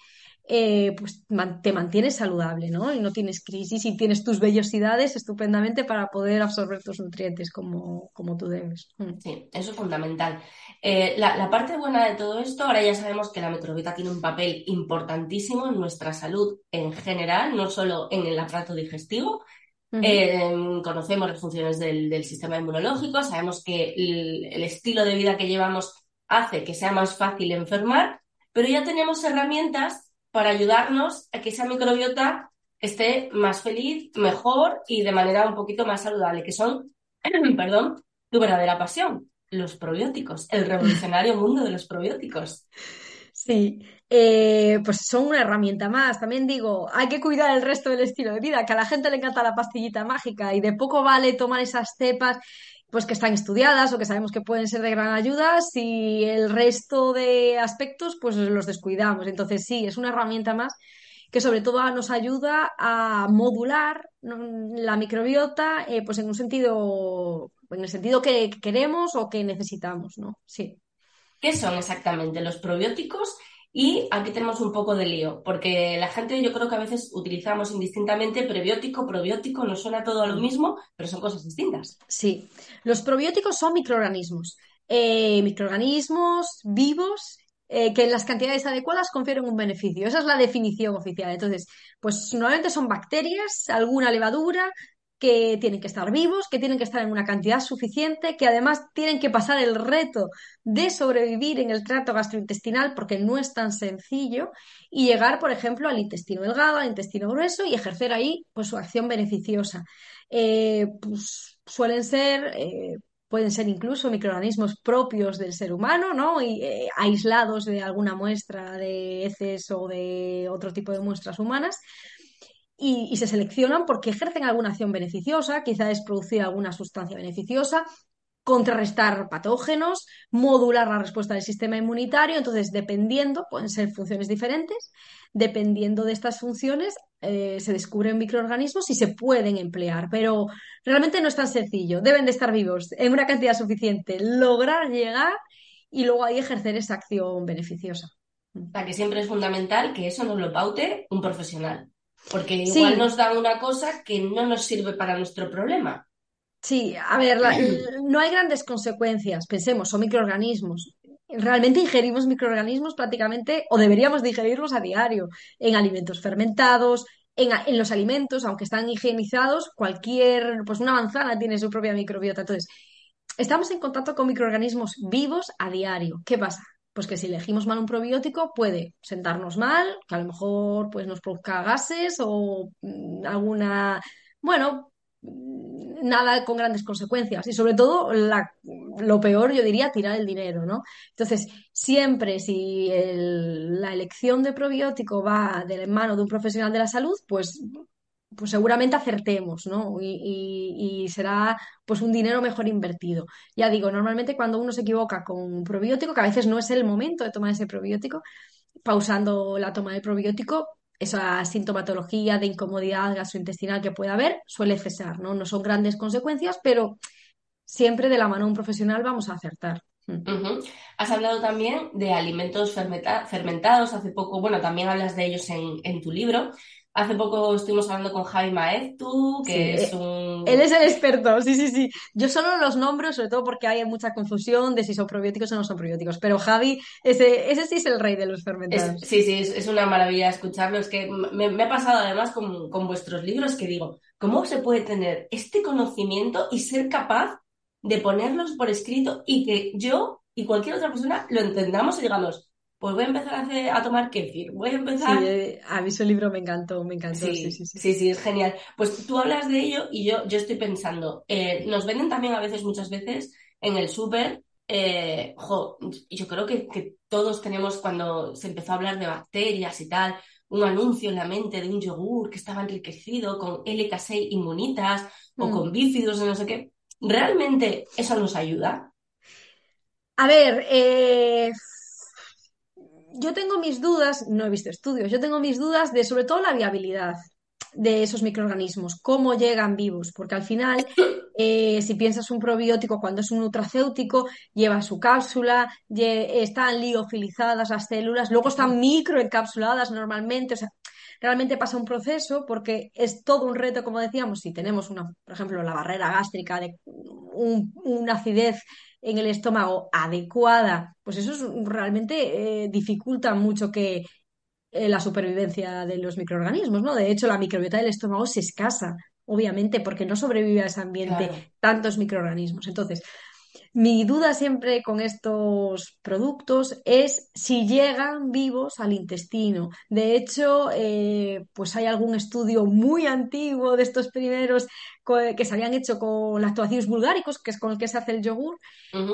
Eh, pues te mantienes saludable, ¿no? Y no tienes crisis y tienes tus vellosidades estupendamente para poder absorber tus nutrientes como, como tú debes. Mm. Sí, eso es fundamental. Eh, la, parte buena de todo esto, ahora ya sabemos que la microbiota tiene un papel importantísimo en nuestra salud en general, no solo en el aparato digestivo. Eh, conocemos las funciones del, sistema inmunológico, sabemos que el estilo de vida que llevamos hace que sea más fácil enfermar, pero ya tenemos herramientas para ayudarnos a que esa microbiota esté más feliz, mejor y de manera un poquito más saludable, que son, perdón, tu verdadera pasión, los probióticos, el revolucionario mundo de los probióticos. Sí, eh, pues son una herramienta más. También digo, hay que cuidar el resto del estilo de vida, que a la gente le encanta la pastillita mágica y de poco vale tomar esas cepas pues que están estudiadas o que sabemos que pueden ser de gran ayuda si el resto de aspectos pues los descuidamos. Entonces sí, es una herramienta más que sobre todo nos ayuda a modular la microbiota eh, pues en un sentido en el sentido que queremos o que necesitamos, ¿no? Sí. ¿Qué son exactamente los probióticos y aquí tenemos un poco de lío, porque la gente yo creo que a veces utilizamos indistintamente prebiótico, probiótico, nos suena todo a lo mismo, pero son cosas distintas. Sí, los probióticos son microorganismos, eh, microorganismos vivos eh, que en las cantidades adecuadas confieren un beneficio. Esa es la definición oficial. Entonces, pues normalmente son bacterias, alguna levadura, que tienen que estar vivos, que tienen que estar en una cantidad suficiente, que además tienen que pasar el reto de sobrevivir en el trato gastrointestinal porque no es tan sencillo y llegar, por ejemplo, al intestino delgado, al intestino grueso y ejercer ahí pues, su acción beneficiosa. Eh, pues, suelen ser, eh, pueden ser incluso microorganismos propios del ser humano, ¿no? Y, eh, aislados de alguna muestra de heces o de otro tipo de muestras humanas y, se seleccionan porque ejercen alguna acción beneficiosa, quizá es producir alguna sustancia beneficiosa, contrarrestar patógenos, modular la respuesta del sistema inmunitario. Entonces, dependiendo, pueden ser funciones diferentes, dependiendo de estas funciones, eh, se descubren microorganismos y se pueden emplear. Pero realmente no es tan sencillo. Deben de estar vivos en una cantidad suficiente, lograr llegar y luego ahí ejercer esa acción beneficiosa. O sea, que siempre es fundamental que eso nos lo paute un profesional. Porque igual nos da una cosa que no nos sirve para nuestro problema. Sí, a ver, no hay grandes consecuencias. Pensemos, son microorganismos. Realmente ingerimos microorganismos prácticamente, o deberíamos de ingerirlos a diario, en alimentos fermentados, en, en, los alimentos, aunque están higienizados, cualquier, pues una manzana tiene su propia microbiota. Entonces, estamos en contacto con microorganismos vivos a diario. ¿Qué pasa? Pues que si elegimos mal un probiótico puede sentarnos mal, que a lo mejor pues nos produzca gases o mm, alguna, bueno, mm, nada con grandes consecuencias y sobre todo lo peor yo diría tirar el dinero, ¿no? Entonces, siempre si la elección de probiótico va de la mano de un profesional de la salud, pues pues seguramente acertemos, ¿no? Y, será pues un dinero mejor invertido. Ya digo, normalmente cuando uno se equivoca con un probiótico, que a veces no es el momento de tomar ese probiótico, pausando la toma del probiótico, esa sintomatología de incomodidad gastrointestinal que pueda haber suele cesar, ¿no? No son grandes consecuencias, pero siempre de la mano de un profesional vamos a acertar. Mm. Has hablado también de alimentos fermentados hace poco, bueno, también hablas de ellos en, en tu libro. Hace poco estuvimos hablando con Javi Maeztu, que es un... Él es el experto, sí, sí, sí. Yo solo los nombro, sobre todo porque hay mucha confusión de si son probióticos o no son probióticos. Pero Javi, ese, ese sí es el rey de los fermentados. sí, sí, es, una maravilla escucharlo. Es que me, ha pasado además con, con vuestros libros que digo, ¿cómo se puede tener este conocimiento y ser capaz de ponerlos por escrito y que yo y cualquier otra persona lo entendamos y digamos, pues voy a empezar a, hacer, a tomar kéfir, voy a empezar... Sí, eh, a mí su libro me encantó, me encantó. Sí sí sí, sí, es genial. Pues tú hablas de ello y yo, yo estoy pensando, eh, nos venden también a veces, muchas veces, en el súper, eh, yo creo que, que, todos tenemos, cuando se empezó a hablar de bacterias y tal, un anuncio en la mente de un yogur que estaba enriquecido con LK6 inmunitas o mm. con bífidos o no sé qué. ¿Realmente eso nos ayuda? A ver, eh yo tengo mis dudas, no he visto estudios, yo tengo mis dudas de sobre todo la viabilidad de esos microorganismos, cómo llegan vivos, porque al final, eh, si piensas un probiótico cuando es un nutracéutico, lleva su cápsula, están liofilizadas las células, luego están microencapsuladas normalmente, o sea, realmente pasa un proceso porque es todo un reto, como decíamos, si tenemos una, por ejemplo, la barrera gástrica de una acidez en el estómago adecuada, pues eso realmente eh, dificulta mucho que eh, la supervivencia de los microorganismos, ¿no? De hecho, la microbiota del estómago se escasa, obviamente, porque no sobrevive a ese ambiente tantos microorganismos. Entonces, mi duda siempre con estos productos es si llegan vivos al intestino. De hecho, eh, pues hay algún estudio muy antiguo de estos primeros que se habían hecho con lactobacillus vulgaricus, que es con el que se hace el yogur,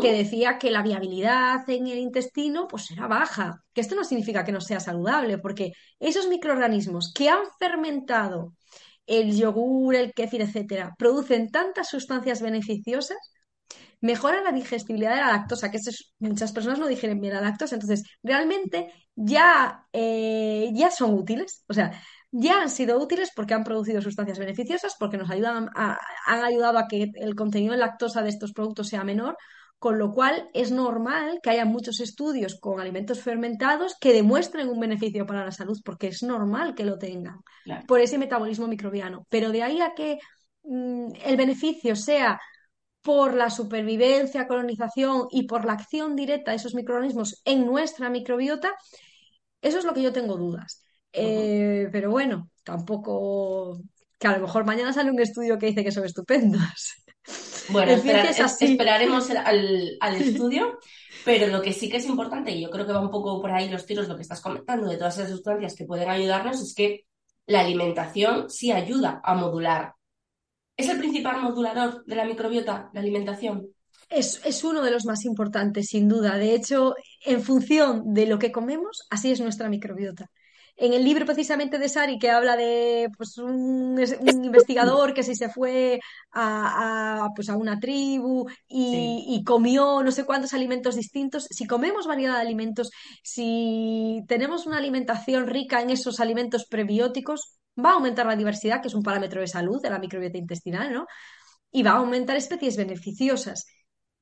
que decía que la viabilidad en el intestino pues era baja. Que esto no significa que no sea saludable, porque esos microorganismos que han fermentado el yogur, el kéfir, etcétera, producen tantas sustancias beneficiosas mejora la digestibilidad de la lactosa, que muchas personas no digieren bien la lactosa, entonces realmente ya, eh, ya son útiles, o sea, ya han sido útiles porque han producido sustancias beneficiosas, porque nos ayudan han ayudado a que el contenido de lactosa de estos productos sea menor, con lo cual es normal que haya muchos estudios con alimentos fermentados que demuestren un beneficio para la salud, porque es normal que lo tengan por ese metabolismo microbiano. Pero de ahí a que mm, el beneficio sea por la supervivencia, colonización y por la acción directa de esos microorganismos en nuestra microbiota, eso es lo que yo tengo dudas. Eh, pero bueno, tampoco que a lo mejor mañana sale un estudio que dice que son estupendos. Bueno, esperaremos al, al estudio, pero lo que sí que es importante, y yo creo que va un poco por ahí los tiros, lo que estás comentando de todas esas sustancias que pueden ayudarnos, es que la alimentación sí ayuda a modular ¿Es el principal modulador de la microbiota, la alimentación? Es, uno de los más importantes, sin duda. De hecho, en función de lo que comemos, así es nuestra microbiota. En el libro precisamente de Sari que habla de pues, un, investigador que si se fue a, pues, a una tribu y, comió no sé cuántos alimentos distintos, si comemos variedad de alimentos, si tenemos una alimentación rica en esos alimentos prebióticos, va a aumentar la diversidad, que es un parámetro de salud de la microbiota intestinal, ¿no? Y va a aumentar especies beneficiosas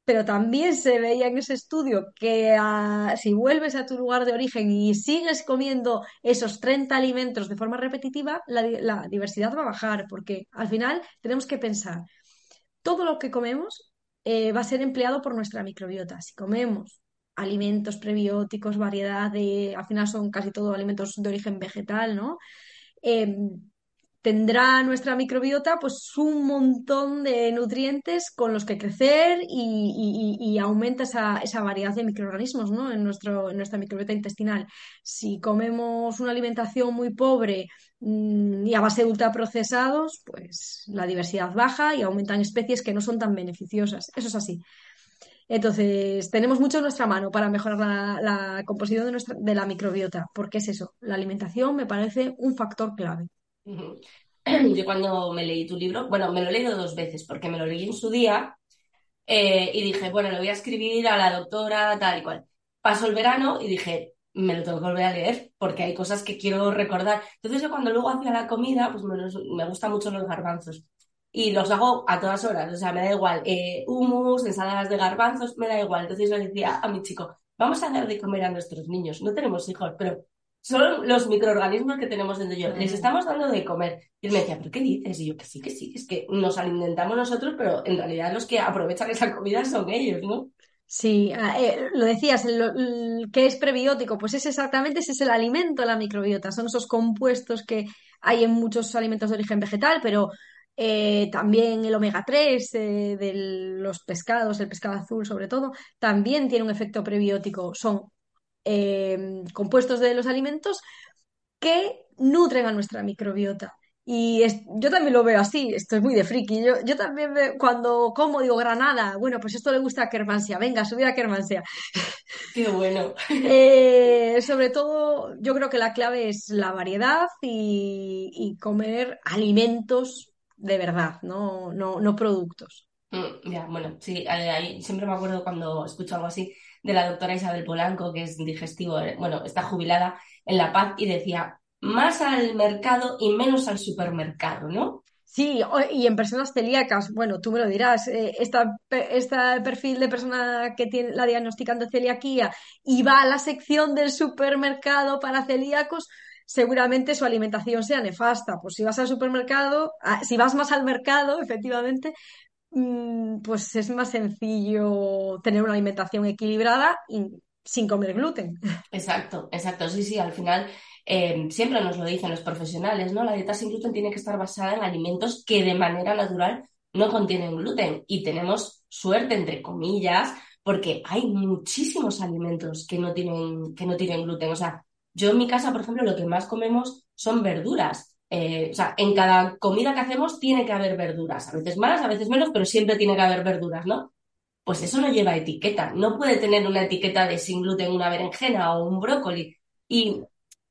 pero también se veía en ese estudio que ah, si vuelves a tu lugar de origen y sigues comiendo esos 30 alimentos de forma repetitiva, la, diversidad va a bajar, porque al final tenemos que pensar, todo lo que comemos eh, va a ser empleado por nuestra microbiota. Si comemos alimentos prebióticos, variedad de, al final son casi todos alimentos de origen vegetal, ¿no? Em, tendrá nuestra microbiota pues un montón de nutrientes con los que crecer y, aumenta esa, variedad de microorganismos ¿no? en, nuestro, en nuestra microbiota intestinal. Si comemos una alimentación muy pobre mm, y a base de ultraprocesados, pues la diversidad baja y aumentan especies que no son tan beneficiosas. Eso es así. Entonces, tenemos mucho en nuestra mano para mejorar la, composición de, nuestra, de la microbiota, porque es eso, la alimentación me parece un factor clave. Yo cuando me leí tu libro, bueno, me lo he leído dos veces porque me lo leí en su día eh, y dije, bueno, lo voy a escribir a la doctora tal y cual. Pasó el verano y dije, me lo tengo que volver a leer porque hay cosas que quiero recordar. Entonces yo cuando luego hacía la comida, pues me, gustan mucho los garbanzos y los hago a todas horas, o sea, me da igual, eh, humus, ensaladas de garbanzos, me da igual. Entonces yo decía a mi chico, vamos a dar de comer a nuestros niños, no tenemos hijos, pero son los microorganismos que tenemos dentro de ellos. Les estamos dando de comer. Y él me decía, ¿pero qué dices? Y yo, que sí, que sí, es que nos alimentamos nosotros, pero en realidad los que aprovechan esa comida son ellos, ¿no? Sí, ah, eh, lo decías, ¿qué es prebiótico? Pues es exactamente, ese es el alimento, la microbiota. Son esos compuestos que hay en muchos alimentos de origen vegetal, pero eh, también el omega 3 eh, de los pescados, el pescado azul sobre todo, también tiene un efecto prebiótico. Son Em, compuestos de los alimentos que nutren a nuestra microbiota. Y yo también lo veo así, esto es muy de friki. Yo, yo también cuando como digo granada, bueno, pues esto le gusta a Kermansia, venga, subir a Kermansia. Qué bueno. Eh, sobre todo, yo creo que la clave es la variedad y, comer alimentos de verdad, no, no, no productos. Mm, ya, bueno, sí, ahí siempre me acuerdo cuando escucho algo así de la doctora Isabel Polanco, que es digestivo, eh, bueno, está jubilada en La Paz y decía, más al mercado y menos al supermercado, ¿no? Sí, y en personas celíacas, bueno, tú me lo dirás, eh, este perfil de persona que tiene la diagnostican de celiaquía y va a la sección del supermercado para celíacos, seguramente su alimentación sea nefasta. Pues si vas al supermercado, ah, si vas más al mercado, efectivamente, pues es más sencillo tener una alimentación equilibrada y sin comer gluten. Exacto, exacto. Sí, sí, al final eh, siempre nos lo dicen los profesionales, ¿no? La dieta sin gluten tiene que estar basada en alimentos que de manera natural no contienen gluten. Y tenemos suerte, entre comillas, porque hay muchísimos alimentos que no tienen, que no tienen gluten. O sea, yo en mi casa, por ejemplo, lo que más comemos son verduras. Eh, o sea, en cada comida que hacemos tiene que haber verduras, a veces más, a veces menos, pero siempre tiene que haber verduras, ¿no? Pues eso no lleva etiqueta, no puede tener una etiqueta de sin gluten una berenjena o un brócoli. Y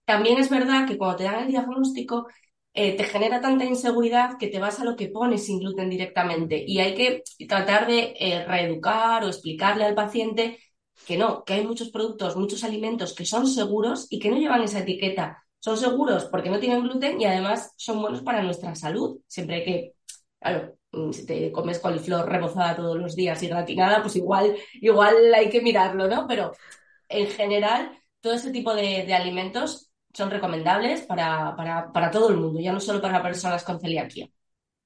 también es verdad que cuando te dan el diagnóstico, eh, te genera tanta inseguridad que te vas a lo que pones sin gluten directamente. Y hay que tratar de eh, reeducar o explicarle al paciente que no, que hay muchos productos, muchos alimentos que son seguros y que no llevan esa etiqueta son seguros porque no tienen gluten y además son buenos para nuestra salud. Siempre que, claro, mm, si te comes coliflor rebozada todos los días y gratinada, pues igual, igual hay que mirarlo, ¿no? Pero en general, todo ese tipo de, alimentos son recomendables para, para, todo el mundo, ya no solo para personas con celiaquía.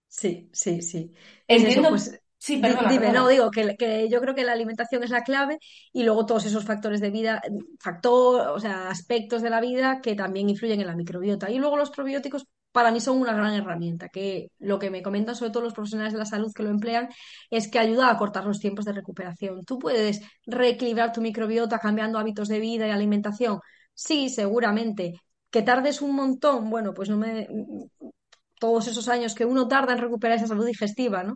Sí, sí, sí. Entiendo, pues, Sí, perdona, Dime, no, digo que, yo creo que la alimentación es la clave y luego todos esos factores de vida, factor, o sea, aspectos de la vida que también influyen en la microbiota. Y luego los probióticos para mí son una gran herramienta, que lo que me comentan sobre todo los profesionales de la salud que lo emplean es que ayuda a cortar los tiempos de recuperación. Tú puedes reequilibrar tu microbiota cambiando hábitos de vida y alimentación. Sí, seguramente. Que tardes un montón, bueno, pues no me todos esos años que uno tarda en recuperar esa salud digestiva, ¿no?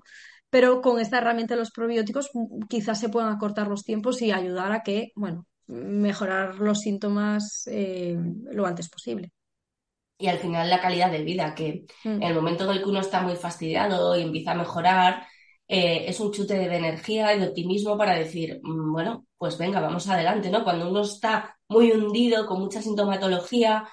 Pero con esta herramienta de los probióticos mm, quizás se puedan acortar los tiempos y ayudar a que, bueno, mejorar los síntomas eh, lo antes posible. y al final la calidad de vida, que Mm. en el momento en el que uno está muy fastidiado y empieza a mejorar, eh, es un chute de energía y de optimismo para decir, mm, bueno, pues venga, vamos adelante, ¿no? Cuando uno está muy hundido, con mucha sintomatología,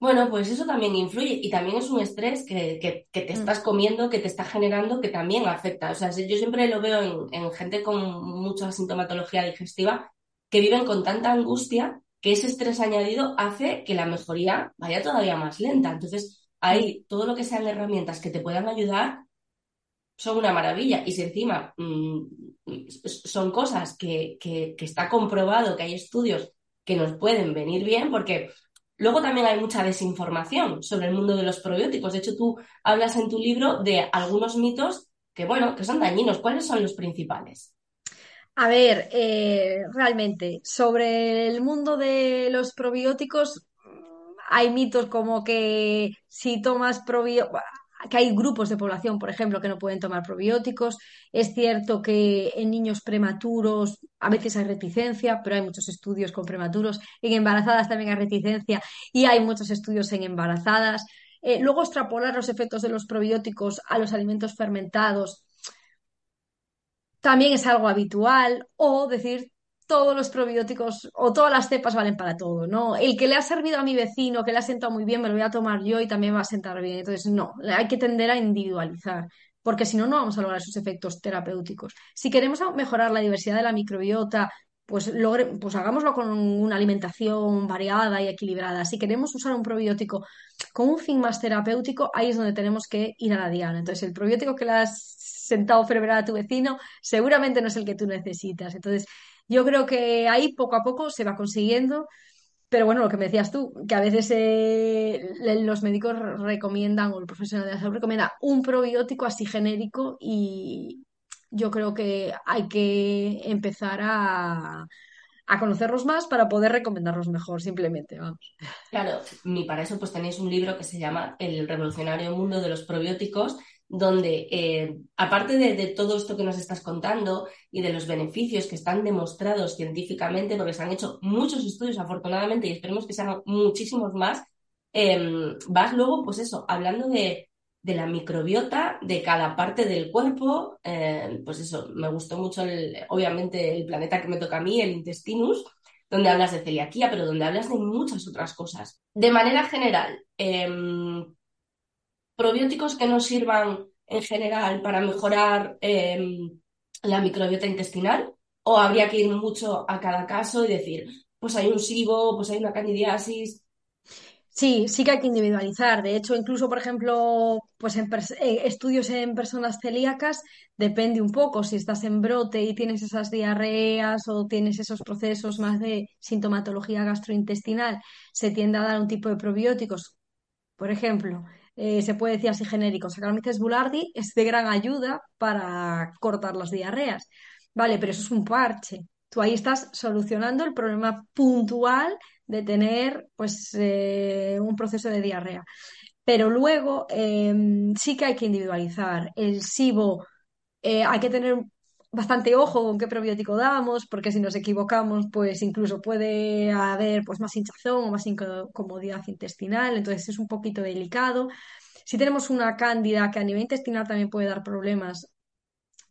bueno, pues eso también influye y también es un estrés que, que- que te Mm. estás comiendo, que te está generando, que también afecta. O sea, yo siempre lo veo en, en gente con mucha sintomatología digestiva que viven con tanta angustia que ese estrés añadido hace que la mejoría vaya todavía más lenta. Entonces, ahí todo lo que sean herramientas que te puedan ayudar son una maravilla. Y si encima mm, son cosas que, que, que está comprobado, que hay estudios que nos pueden venir bien, porque luego también hay mucha desinformación sobre el mundo de los probióticos. De hecho, tú hablas en tu libro de algunos mitos que, bueno, que son dañinos. ¿Cuáles son los principales? A ver, eh, realmente, sobre el mundo de los probióticos, hay mitos como que si tomas probióticos, que hay grupos de población, por ejemplo, que no pueden tomar probióticos. Es cierto que en niños prematuros a veces hay reticencia, pero hay muchos estudios con prematuros. En embarazadas también hay reticencia y hay muchos estudios en embarazadas. Eh, luego, extrapolar los efectos de los probióticos a los alimentos fermentados también es algo habitual, o decir todos los probióticos o todas las cepas valen para todo, ¿no? El que le ha servido a mi vecino, que le ha sentado muy bien, me lo voy a tomar yo y también va a sentar bien. Entonces, no, hay que tender a individualizar, porque si no, no vamos a lograr esos efectos terapéuticos. Si queremos mejorar la diversidad de la microbiota, pues, pues hagámoslo con una alimentación variada y equilibrada. Si queremos usar un probiótico con un fin más terapéutico, ahí es donde tenemos que ir a la diana. Entonces, el probiótico que le has sentado fenomenal a tu vecino seguramente no es el que tú necesitas. Entonces, yo creo que ahí poco a poco se va consiguiendo. Pero bueno, lo que me decías tú, que a veces eh, los médicos recomiendan, o el profesional de la salud recomienda un probiótico así genérico y yo creo que hay que empezar a, a conocerlos más para poder recomendarlos mejor, simplemente, vamos. Claro, y para eso pues tenéis un libro que se llama El revolucionario mundo de los probióticos, donde eh, aparte de, todo esto que nos estás contando y de los beneficios que están demostrados científicamente, porque se han hecho muchos estudios afortunadamente y esperemos que sean muchísimos más, eh, vas luego pues eso, hablando de, de, la microbiota de cada parte del cuerpo, eh, pues eso, me gustó mucho el, obviamente el planeta que me toca a mí, el intestinus, donde hablas de celiaquía, pero donde hablas de muchas otras cosas. De manera general, eh, probióticos que nos sirvan en general para mejorar eh, la microbiota intestinal o habría que ir mucho a cada caso y decir, pues hay un SIBO, pues hay una candidiasis. Sí, sí que hay que individualizar. De hecho, incluso, por ejemplo, pues en eh, estudios en personas celíacas depende un poco si estás en brote y tienes esas diarreas o tienes esos procesos más de sintomatología gastrointestinal, se tiende a dar un tipo de probióticos. Por ejemplo, eh, se puede decir así genérico, Saccharomyces boulardii es de gran ayuda para cortar las diarreas. Vale, pero eso es un parche. Tú ahí estás solucionando el problema puntual de tener pues eh, un proceso de diarrea. Pero luego eh, sí que hay que individualizar. El SIBO hay que tener bastante ojo con qué probiótico damos, porque si nos equivocamos, pues incluso puede haber pues, más hinchazón o más incomodidad intestinal, entonces es un poquito delicado. Si tenemos una cándida que a nivel intestinal también puede dar problemas,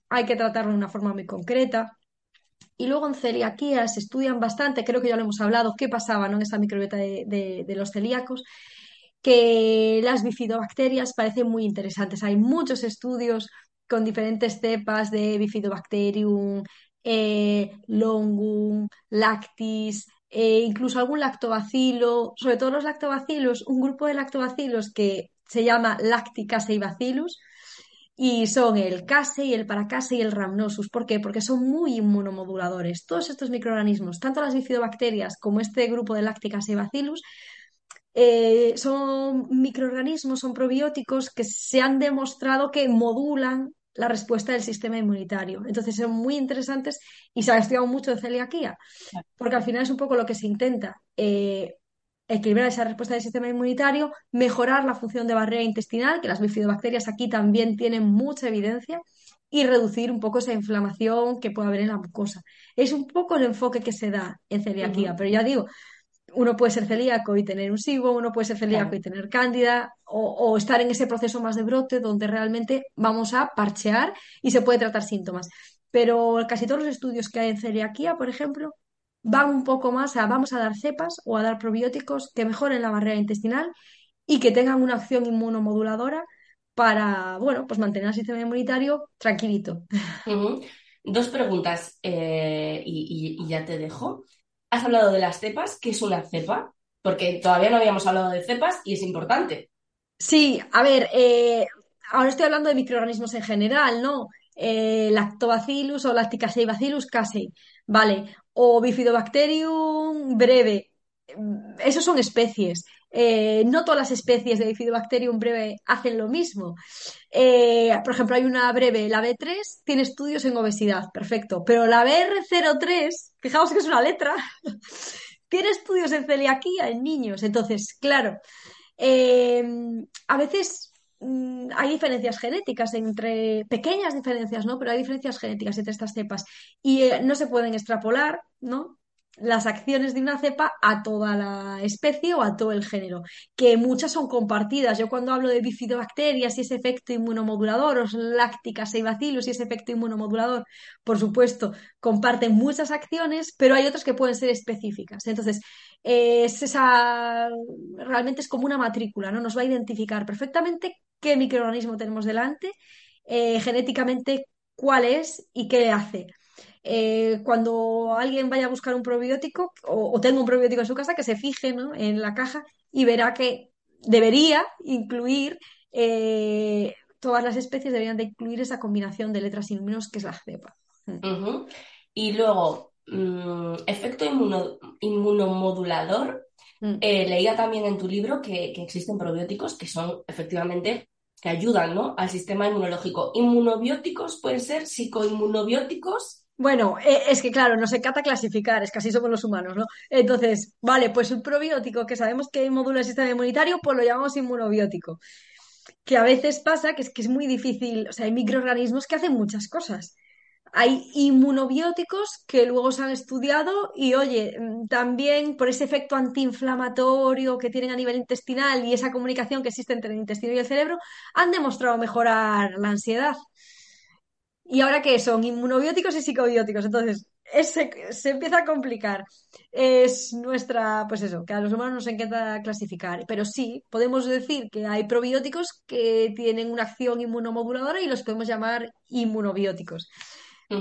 hay que tratarlo de una forma muy concreta. Y luego en celiaquía se estudian bastante, creo que ya lo hemos hablado, qué pasaba ¿no? en esa microbiota de, los celíacos, que las bifidobacterias parecen muy interesantes. Hay muchos estudios con diferentes cepas de Bifidobacterium, eh, Longum, Lactis, eh, incluso algún lactobacilo, sobre todo los lactobacilos, un grupo de lactobacilos que se llama Lacticaseibacillus y son el Casei, el Paracasei y el Rhamnosus. ¿Por qué? Porque son muy inmunomoduladores. Todos estos microorganismos, tanto las bifidobacterias como este grupo de Lacticaseibacillus, eh, son microorganismos, son probióticos que se han demostrado que modulan la respuesta del sistema inmunitario. Entonces son muy interesantes y se ha estudiado mucho de celiaquía, porque al final es un poco lo que se intenta. Eh, equilibrar esa respuesta del sistema inmunitario, mejorar la función de barrera intestinal, que las bifidobacterias aquí también tienen mucha evidencia, y reducir un poco esa inflamación que puede haber en la mucosa. Es un poco el enfoque que se da en celiaquía, uh -huh. pero ya digo, uno puede ser celíaco y tener un SIBO, uno puede ser celíaco Claro. y tener cándida, o, o estar en ese proceso más de brote donde realmente vamos a parchear y se puede tratar síntomas. Pero casi todos los estudios que hay en celiaquía, por ejemplo, van un poco más a vamos a dar cepas o a dar probióticos que mejoren la barrera intestinal y que tengan una acción inmunomoduladora para, bueno, pues mantener el sistema inmunitario tranquilito. Dos preguntas eh, y, y- y ya te dejo. Has hablado de las cepas. ¿Qué es una cepa? Porque todavía no habíamos hablado de cepas y es importante. Sí, a ver, eh, ahora estoy hablando de microorganismos en general, ¿no? Eh, Lactobacillus o Lacticacibacillus casei, ¿vale? O Bifidobacterium breve. Mm, Esos son especies. Eh, no todas las especies de Bifidobacterium breve hacen lo mismo. Eh, por ejemplo, hay una breve, la B3, tiene estudios en obesidad, perfecto. Pero la BR03, fijaos que es una letra, tiene estudios en celiaquía en niños. Entonces, claro. Eh, a veces mm, hay diferencias genéticas entre, pequeñas diferencias, ¿no? Pero hay diferencias genéticas entre estas cepas y no se pueden extrapolar, ¿no? Las acciones de una cepa a toda la especie o a todo el género, que muchas son compartidas. Yo cuando hablo de bifidobacterias y ese efecto inmunomodulador, o lácticas y y ese efecto inmunomodulador, por supuesto, comparten muchas acciones, pero hay otras que pueden ser específicas. Entonces, es esa, realmente es como una matrícula, ¿no? Nos va a identificar perfectamente qué microorganismo tenemos delante, eh, genéticamente cuál es y qué hace. Eh, cuando alguien vaya a buscar un probiótico o, o tenga un probiótico en su casa, que se fije, ¿no? en la caja y verá que debería incluir, eh, todas las especies deberían de incluir esa combinación de letras y números que es la cepa. Y luego, mm, efecto inmuno- inmunomodulador. Mm. Eh, leía también en tu libro que, que existen probióticos que son efectivamente que ayudan, ¿no? al sistema inmunológico. Inmunobióticos pueden ser psicoinmunobióticos. Bueno, eh, es que claro, nos encanta clasificar, es que así somos los humanos, ¿no? Entonces, vale, pues un probiótico que sabemos que modula el sistema inmunitario, pues lo llamamos inmunobiótico. Que a veces pasa que es que es muy difícil, o sea, hay microorganismos que hacen muchas cosas. Hay inmunobióticos que luego se han estudiado y, oye, mm, también por ese efecto antiinflamatorio que tienen a nivel intestinal y esa comunicación que existe entre el intestino y el cerebro, han demostrado mejorar la ansiedad. ¿Y ahora qué son? Inmunobióticos y psicobióticos. Entonces, ese- se empieza a complicar. Es nuestra, pues eso, que a los humanos nos encanta clasificar. Pero sí, podemos decir que hay probióticos que tienen una acción inmunomoduladora y los podemos llamar inmunobióticos.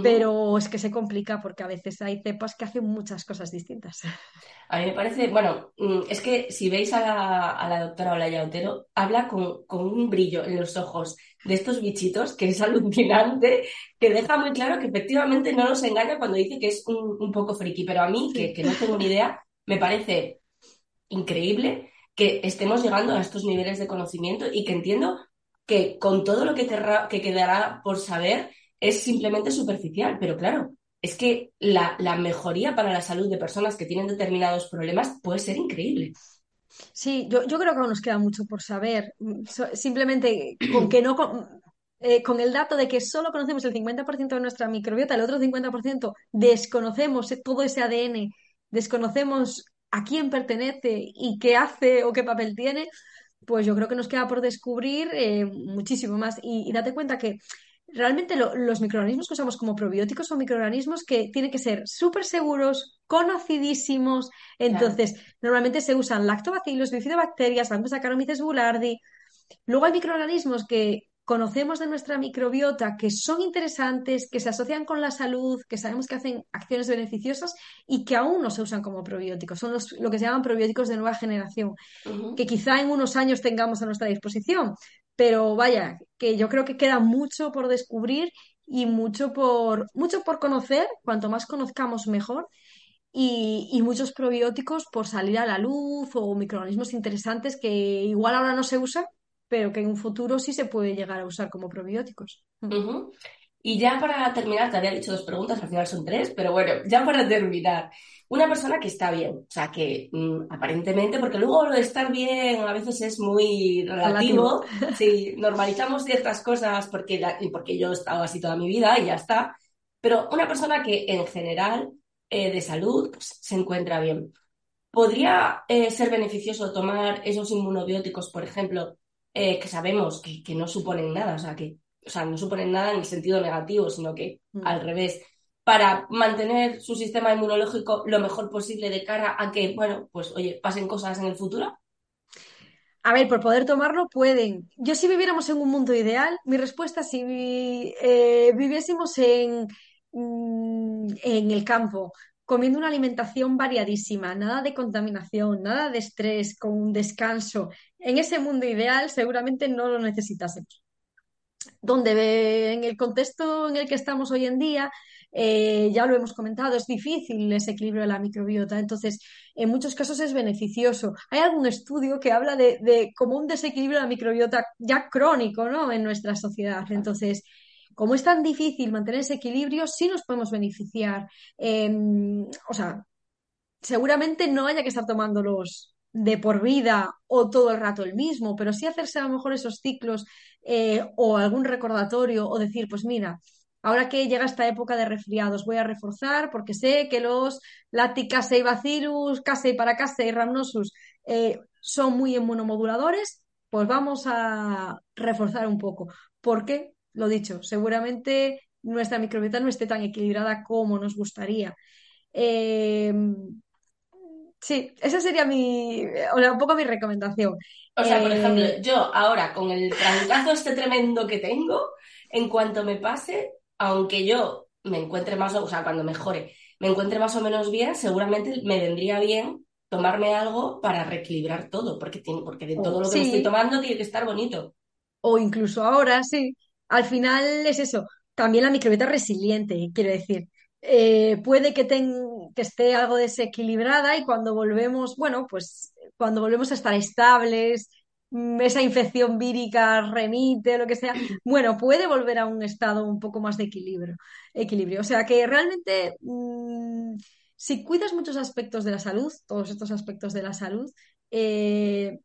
Pero es que se complica porque a veces hay cepas que hacen muchas cosas distintas. A mí me parece, bueno, mm, es que si veis a la, a la doctora Olaya Otero, habla con, con un brillo en los ojos de estos bichitos que es alucinante, que deja muy claro que efectivamente no nos engaña cuando dice que es un, un poco friki, pero a mí, que, que no tengo ni idea, me parece increíble que estemos llegando a estos niveles de conocimiento y que entiendo que con todo lo que quedará por saber es simplemente superficial, pero claro, es que la, mejoría para la salud de personas que tienen determinados problemas puede ser increíble. Sí, yo, yo creo que aún nos queda mucho por saber. Simplemente con que no con, eh, con el dato de que solo conocemos el 50% de nuestra microbiota, el otro 50% desconocemos todo ese ADN, desconocemos a quién pertenece y qué hace o qué papel tiene, pues yo creo que nos queda por descubrir eh, muchísimo más. Y, y date cuenta que realmente lo- los microorganismos que usamos como probióticos son microorganismos que tienen que ser súper seguros, conocidísimos. Entonces, normalmente se usan lactobacillus, bifidobacterias, Lactobacillus boulardii. Luego hay microorganismos que conocemos de nuestra microbiota que son interesantes, que se asocian con la salud, que sabemos que hacen acciones beneficiosas y que aún no se usan como probióticos. Son los, lo que se llaman probióticos de nueva generación que quizá en unos años tengamos a nuestra disposición. Pero vaya, que yo creo que queda mucho por descubrir y mucho por, mucho por conocer. Cuanto más conozcamos, mejor. Y, y muchos probióticos por salir a la luz o microorganismos interesantes que igual ahora no se usan, pero que en un futuro sí se puede llegar a usar como probióticos. Ujú. Y ya para terminar, te había dicho dos preguntas, al final son tres, pero bueno, ya para terminar, una persona que está bien, o sea, que mm, aparentemente, porque luego lo de estar bien a veces es muy relativo, sí, normalizamos ciertas cosas porque, la- porque yo he estado así toda mi vida y ya está, pero una persona que en general eh, de salud pues, se encuentra bien. ¿podría eh, ser beneficioso tomar esos inmunobióticos, por ejemplo, eh, que sabemos que, no suponen nada, o sea, que o sea, no suponen nada en el sentido negativo, sino que mm. al revés, para mantener su sistema inmunológico lo mejor posible de cara a que, bueno, pues oye, pasen cosas en el futuro? A ver, por poder tomarlo pueden. Yo si viviéramos en un mundo ideal, mi respuesta si eh, viviésemos en, mm, en el campo, comiendo una alimentación variadísima, nada de contaminación, nada de estrés, con un descanso. En ese mundo ideal seguramente no lo necesitásemos. Donde en el contexto en el que estamos hoy en día, eh, ya lo hemos comentado, es difícil ese equilibrio de la microbiota, entonces en muchos casos es beneficioso. Hay algún estudio que habla de, como un desequilibrio de la microbiota ya crónico ¿no? en nuestra sociedad, entonces como es tan difícil mantener ese equilibrio, sí nos podemos beneficiar. Em, o sea, seguramente no haya que estar tomándolos de por vida o todo el rato el mismo, pero sí hacerse a lo mejor esos ciclos eh, o algún recordatorio o decir, pues mira, ahora que llega esta época de resfriados, voy a reforzar porque sé que los Lacticase y Bacillus, para y Rhamnosus eh, son muy inmunomoduladores, pues vamos a reforzar un poco. ¿Por qué? lo dicho, seguramente nuestra microbiota no esté tan equilibrada como nos gustaría. Em, sí, esa sería mi, o sea, un poco mi recomendación. O sea, por ejemplo, eh, yo ahora con el trancazo este tremendo que tengo, en cuanto me pase, aunque yo me encuentre más, o sea, cuando mejore, me encuentre más o menos bien, seguramente me vendría bien tomarme algo para reequilibrar todo, porque, tiene, porque de todo lo que me estoy tomando tiene que estar bonito. O incluso ahora, sí, al final es eso. También la microbiota resiliente, quiero decir. Eh, puede que, que esté algo desequilibrada y cuando volvemos, bueno, pues cuando volvemos a estar estables, mm, esa infección vírica remite, lo que sea, bueno, puede volver a un estado un poco más de equilibrio. equilibrio. O sea que realmente, mm, si cuidas muchos aspectos de la salud, todos estos aspectos de la salud, eh,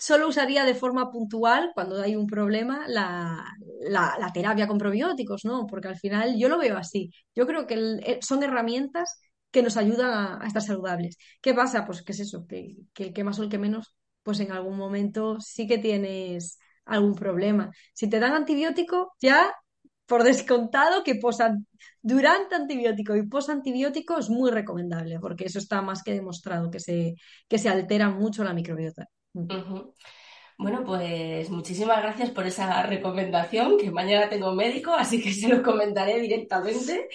solo usaría de forma puntual, cuando hay un problema, la, terapia con probióticos, ¿no? Porque al final yo lo veo así. Yo creo que eh, son herramientas que nos ayudan a, estar saludables. ¿Qué pasa? Pues que es eso, que, el que más o el que menos, pues en algún momento sí que tienes algún problema. Si te dan antibiótico, ya por descontado que durante antibiótico y posantibiótico es muy recomendable, porque eso está más que demostrado, que se, que se altera mucho la microbiota. Bueno, pues muchísimas gracias por esa recomendación, que mañana tengo médico, así que se lo comentaré directamente.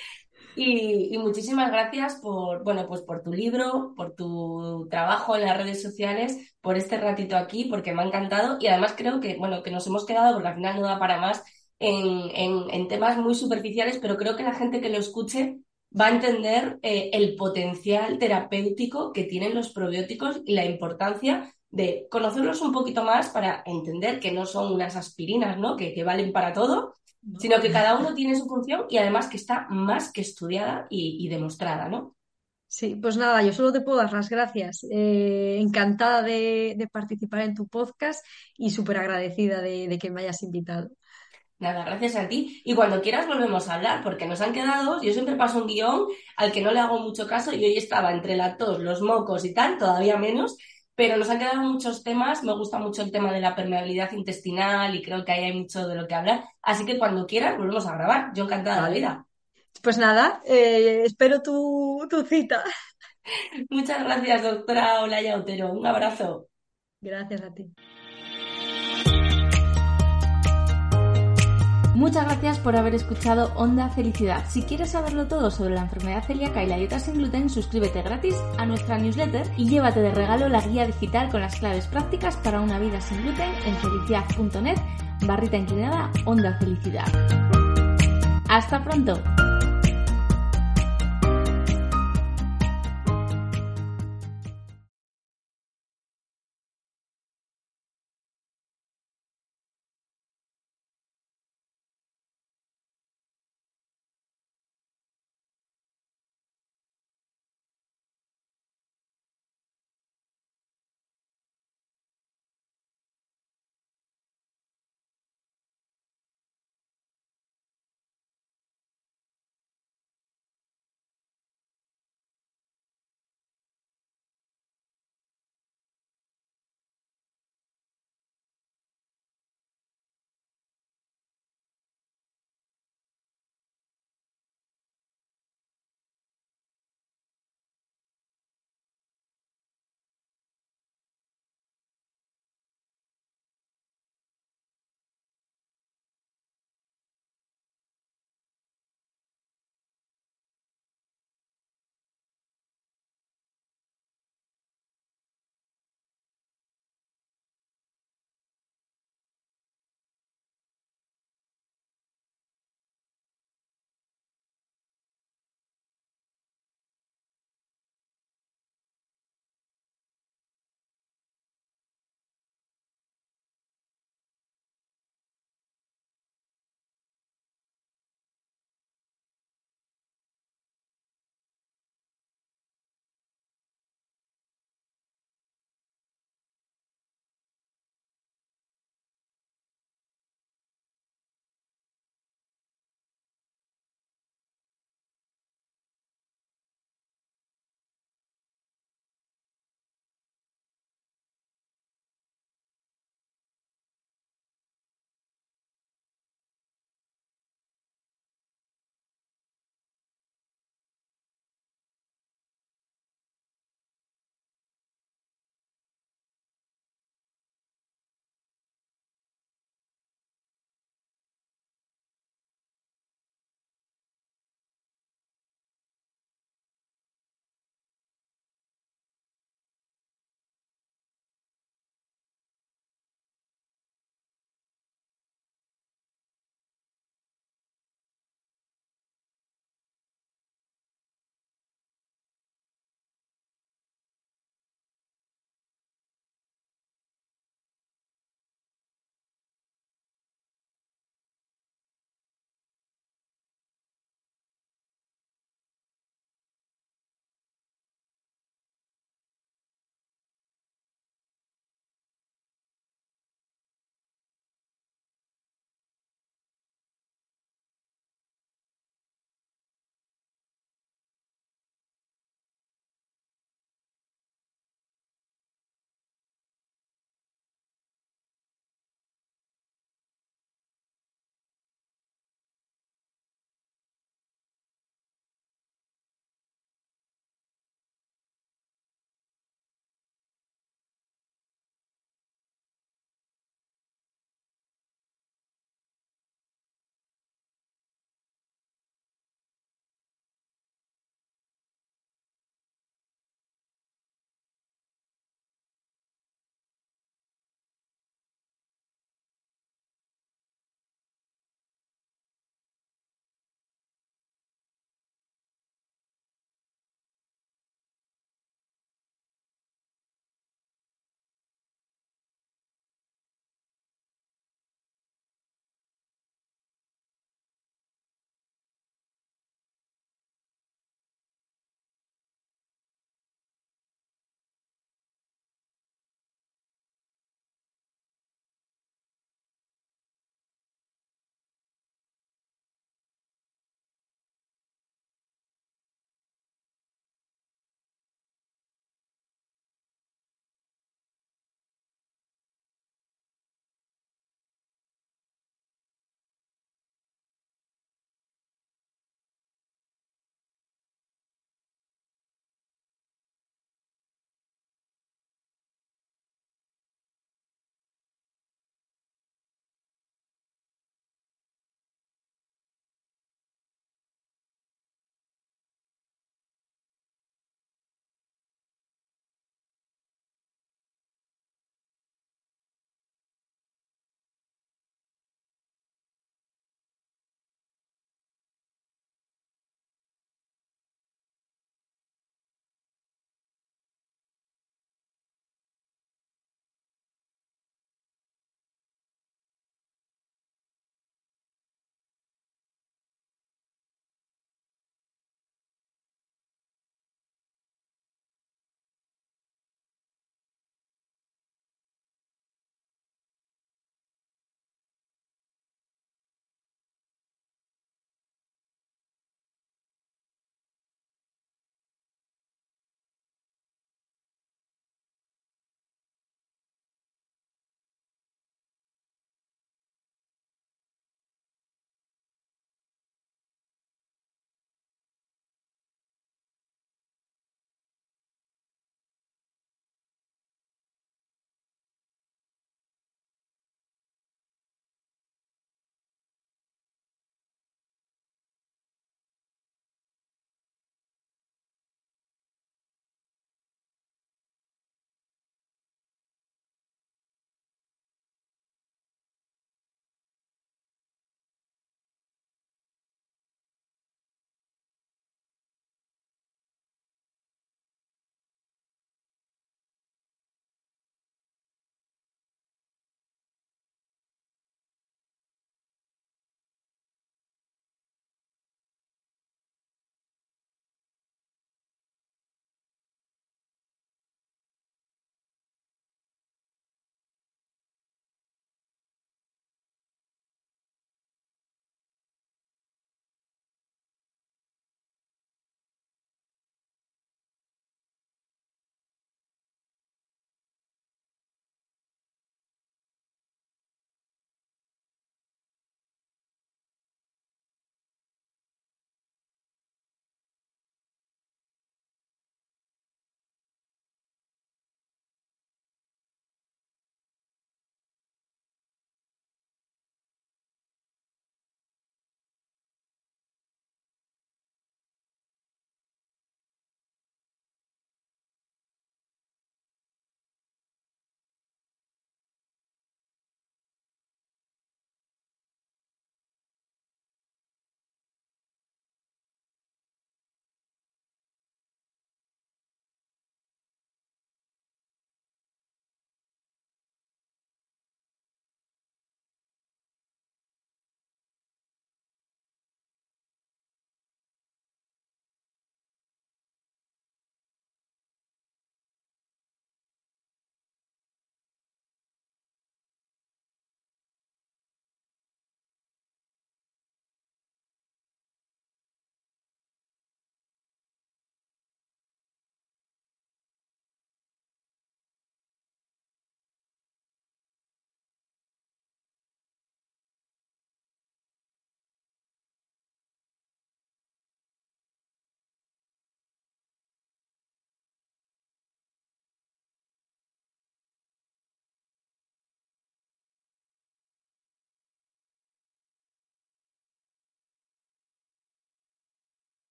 Y, muchísimas gracias por, bueno, pues por tu libro, por tu trabajo en las redes sociales, por este ratito aquí, porque me ha encantado. Y además creo que, bueno, que nos hemos quedado, porque al final no da para más, en, temas muy superficiales, pero creo que la gente que lo escuche va a entender eh, el potencial terapéutico que tienen los probióticos y la importancia de conocerlos un poquito más para entender que no son unas aspirinas, ¿no? Que, valen para todo, sino que cada uno tiene su función y además que está más que estudiada y, demostrada, ¿no? Sí, pues nada, yo solo te puedo dar las gracias. Eh, encantada de, participar en tu podcast y súper agradecida de, que me hayas invitado. Nada, gracias a ti. Y cuando quieras volvemos a hablar, porque nos han quedado, yo siempre paso un guion al que no le hago mucho caso y hoy estaba entre la tos, los mocos y tal, todavía menos, pero nos han quedado muchos temas. Me gusta mucho el tema de la permeabilidad intestinal y creo que ahí hay mucho de lo que hablar. Así que cuando quieras, volvemos a grabar. Yo encantada de la vida. Pues nada, eh, espero tu, tu cita. Muchas gracias, doctora Olaya Otero. Un abrazo. Gracias a ti. Muchas gracias por haber escuchado Onda Felicidad. Si quieres saberlo todo sobre la enfermedad celíaca y la dieta sin gluten, suscríbete gratis a nuestra newsletter y llévate de regalo la guía digital con las claves prácticas para una vida sin gluten en felicidad.net barrita inclinada Onda Felicidad. Hasta pronto.